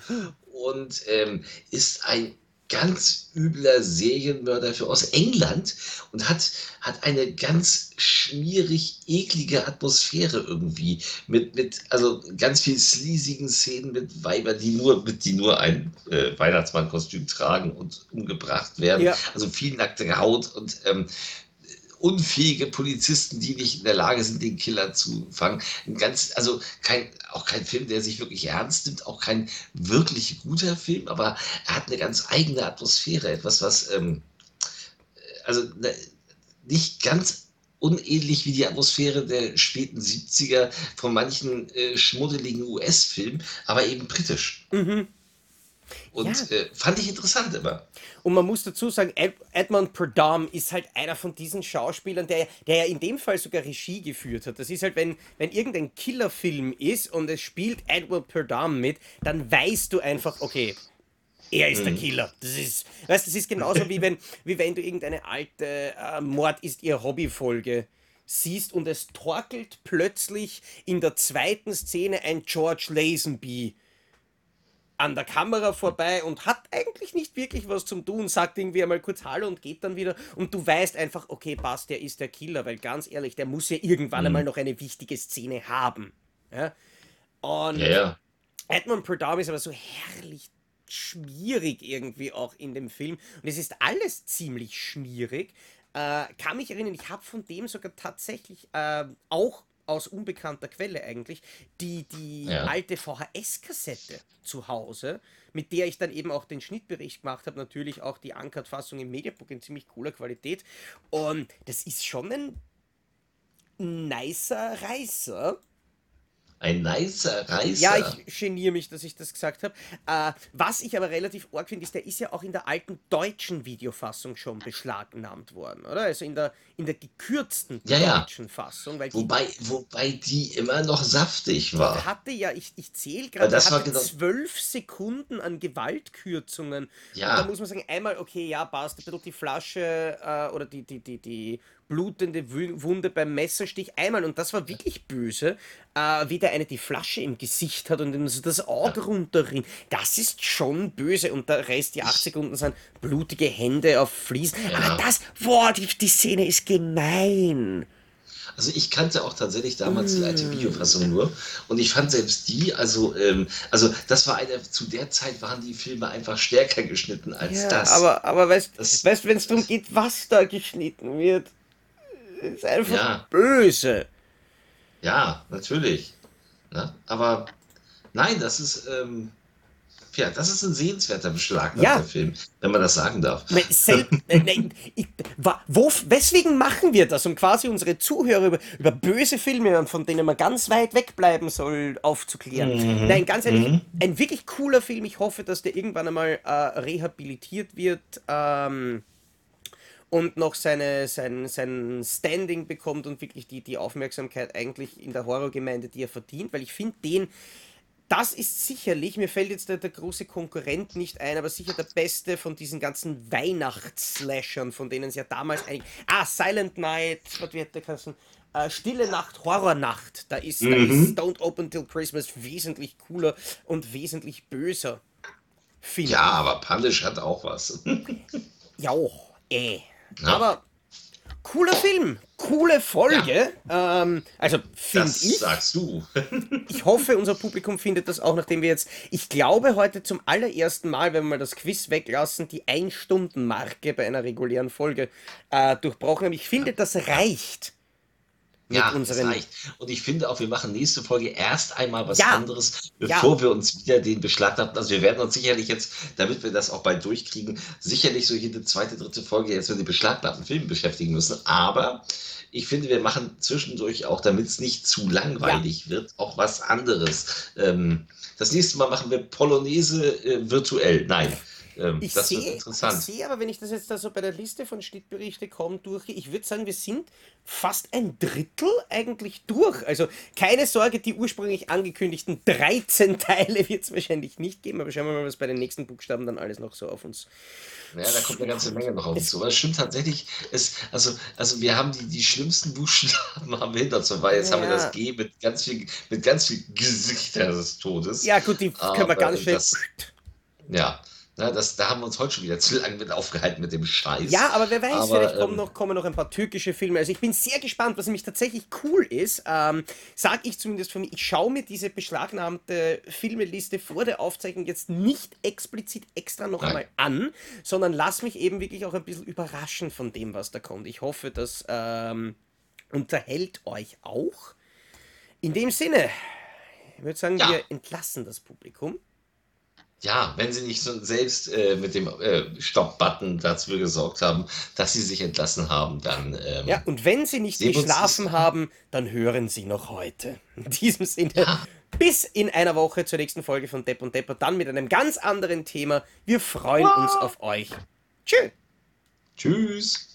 und ähm, ist ein ganz übler Serienmörder für aus England und hat, hat eine ganz schmierig eklige Atmosphäre irgendwie mit, mit also ganz viel sleasigen Szenen mit Weibern, die nur, die nur ein äh, Weihnachtsmannkostüm tragen und umgebracht werden. Ja. Also viel nackte Haut und ähm, unfähige Polizisten, die nicht in der Lage sind, den Killer zu fangen. Ein ganz, also kein, auch kein Film, der sich wirklich ernst nimmt, auch kein wirklich guter Film, aber er hat eine ganz eigene Atmosphäre, etwas, was, ähm, also ne, nicht ganz unähnlich wie die Atmosphäre der späten 70er von manchen äh, schmuddeligen US-Filmen, aber eben britisch. mhm. Und Ja. äh, fand ich interessant immer. Und man muss dazu sagen, Ed Edmund Purdom ist halt einer von diesen Schauspielern, der, der ja in dem Fall sogar Regie geführt hat. Das ist halt, wenn, wenn irgendein Killerfilm ist und es spielt Edward Purdom mit, dann weißt du einfach, okay, er ist der Killer. Das ist, weißt, das ist genauso wie wenn, [laughs] wie wenn du irgendeine alte äh, Mord ist ihr Hobby-Folge siehst und es torkelt plötzlich in der zweiten Szene ein George Lazenby an der Kamera vorbei und hat eigentlich nicht wirklich was zum tun, sagt irgendwie einmal kurz Hallo und geht dann wieder und du weißt einfach, okay, passt, der ist der Killer, weil ganz ehrlich, der muss ja irgendwann einmal noch eine wichtige Szene haben. Ja? Und Ja, ja. Edmund Purdom ist aber so herrlich schmierig irgendwie auch in dem Film und es ist alles ziemlich schmierig. Äh, kann mich erinnern, ich habe von dem sogar tatsächlich äh, auch aus unbekannter Quelle eigentlich die, die Ja. alte VHS-Kassette zu Hause, mit der ich dann eben auch den Schnittbericht gemacht habe, natürlich auch die Uncut-Fassung im Mediabook in ziemlich cooler Qualität und das ist schon ein nicer Reißer. Ein nicer Reißer. Ja, ich geniere mich, dass ich das gesagt habe. Äh, was ich aber relativ arg finde, ist, der ist ja auch in der alten deutschen Videofassung schon beschlagnahmt worden, oder? Also in der, in der gekürzten Ja, ja. deutschen Fassung. Weil die Wobei, wobei die immer noch saftig war. hatte ja, ich, ich zähle gerade, das der hatte genau- zwölf Sekunden an Gewaltkürzungen. Ja. Und da muss man sagen, einmal, okay, ja, passt ein bisschen die Flasche äh, oder die, die, die, die blutende Wunde beim Messerstich einmal. Und das war wirklich böse, äh, wie der eine die Flasche im Gesicht hat und ihm so das Auge runterrinnt. Das ist schon böse. Und der Rest, die acht Sekunden, sind blutige Hände auf Fliesen. Ja. Aber das, boah, die, die Szene ist gemein. Also ich kannte auch tatsächlich damals die alte Mm. Videofassung nur und ich fand selbst die, also, ähm, also das war eine, zu der Zeit waren die Filme einfach stärker geschnitten als Ja, das. aber, aber weißt du, weißt, wenn es darum geht, was da geschnitten wird, ist einfach Ja. böse. Ja, natürlich. Ne? Aber nein, das ist, ähm, ja, das ist ein sehenswerter beschlagnahmter Ja. Film, wenn man das sagen darf. Sel [laughs] äh, nein, ich, wa, wo, weswegen machen wir das? Um quasi unsere Zuhörer über, über böse Filme, von denen man ganz weit wegbleiben soll, aufzuklären. Nein, ganz ehrlich, ein wirklich cooler Film. Ich hoffe, dass der irgendwann einmal äh, rehabilitiert wird. Ähm, und noch seine, sein, sein Standing bekommt und wirklich die, die Aufmerksamkeit eigentlich in der Horrorgemeinde, die er verdient, weil ich finde den, das ist sicherlich, mir fällt jetzt der, der große Konkurrent nicht ein, aber sicher der beste von diesen ganzen Weihnachtsslashern, von denen es ja damals eigentlich. Ah, Silent Night, was wird der heißen? Äh, Stille Nacht, Horrornacht. Da ist, da ist Don't Open Till Christmas wesentlich cooler und wesentlich böser. Finde Ja, aber Punish hat auch was. ja, eh. Ja. Aber cooler Film, coole Folge. Ähm, also finde ich. sagst du. [laughs] Ich hoffe, unser Publikum findet das auch, nachdem wir jetzt, ich glaube, heute zum allerersten Mal, wenn wir mal das Quiz weglassen, die Ein-Stunden-Marke bei einer regulären Folge äh, durchbrochen haben. Ich finde, das reicht. Ja, unseren- reicht. Und ich finde auch, wir machen nächste Folge erst einmal was Ja. anderes, Ja. bevor wir uns wieder den beschlagnahmten. Also wir werden uns sicherlich jetzt, damit wir das auch bald durchkriegen, sicherlich so jede zweite, dritte Folge jetzt mit den beschlagnahmten Filmen beschäftigen müssen. Aber ich finde, wir machen zwischendurch auch, damit es nicht zu langweilig wird, auch was anderes. Ähm, das nächste Mal machen wir Polonaise äh, virtuell. Nein. Ähm, Ich das sehe, ich interessant. sehe aber, wenn ich das jetzt da so bei der Liste von Schnittberichte komme, durch, ich würde sagen, wir sind fast ein Drittel eigentlich durch. Also keine Sorge, die ursprünglich angekündigten 13 Teile [laughs] wird es wahrscheinlich nicht geben, aber schauen wir mal, was bei den nächsten Buchstaben dann alles noch so auf uns. Ja, da kommt eine ganze Menge noch auf uns zu. Aber es stimmt tatsächlich, es, also, also wir haben die, die schlimmsten Buchstaben [laughs] haben wir hinter uns, weil jetzt haben wir Ja. das G mit ganz viel, mit ganz viel Gesichter des Todes. Ja, gut, die können wir Aber ganz schnell. das- [laughs] Ja, na, das, da haben wir uns heute schon wieder [laughs] zu lange mit aufgehalten mit dem Scheiß. Ja, aber wer weiß, Aber, vielleicht kommen ähm, noch, kommen noch ein paar türkische Filme. Also ich bin sehr gespannt, was nämlich tatsächlich cool ist, ähm, sage ich zumindest von mir, ich schaue mir diese beschlagnahmte Filmeliste vor der Aufzeichnung jetzt nicht explizit extra noch einmal an, sondern lass mich eben wirklich auch ein bisschen überraschen von dem, was da kommt. Ich hoffe, das ähm, unterhält euch auch. In dem Sinne, ich würde sagen, Ja. wir entlassen das Publikum. Ja, wenn sie nicht so selbst äh, mit dem äh, Stopp-Button dafür gesorgt haben, dass sie sich entlassen haben, dann ähm, Ja, und wenn Sie nicht geschlafen haben, dann hören Sie noch heute. In diesem Sinne, Ja. bis in einer Woche zur nächsten Folge von Depp und Depper, dann mit einem ganz anderen Thema. Wir freuen uns auf euch. Tschüss. tschüss.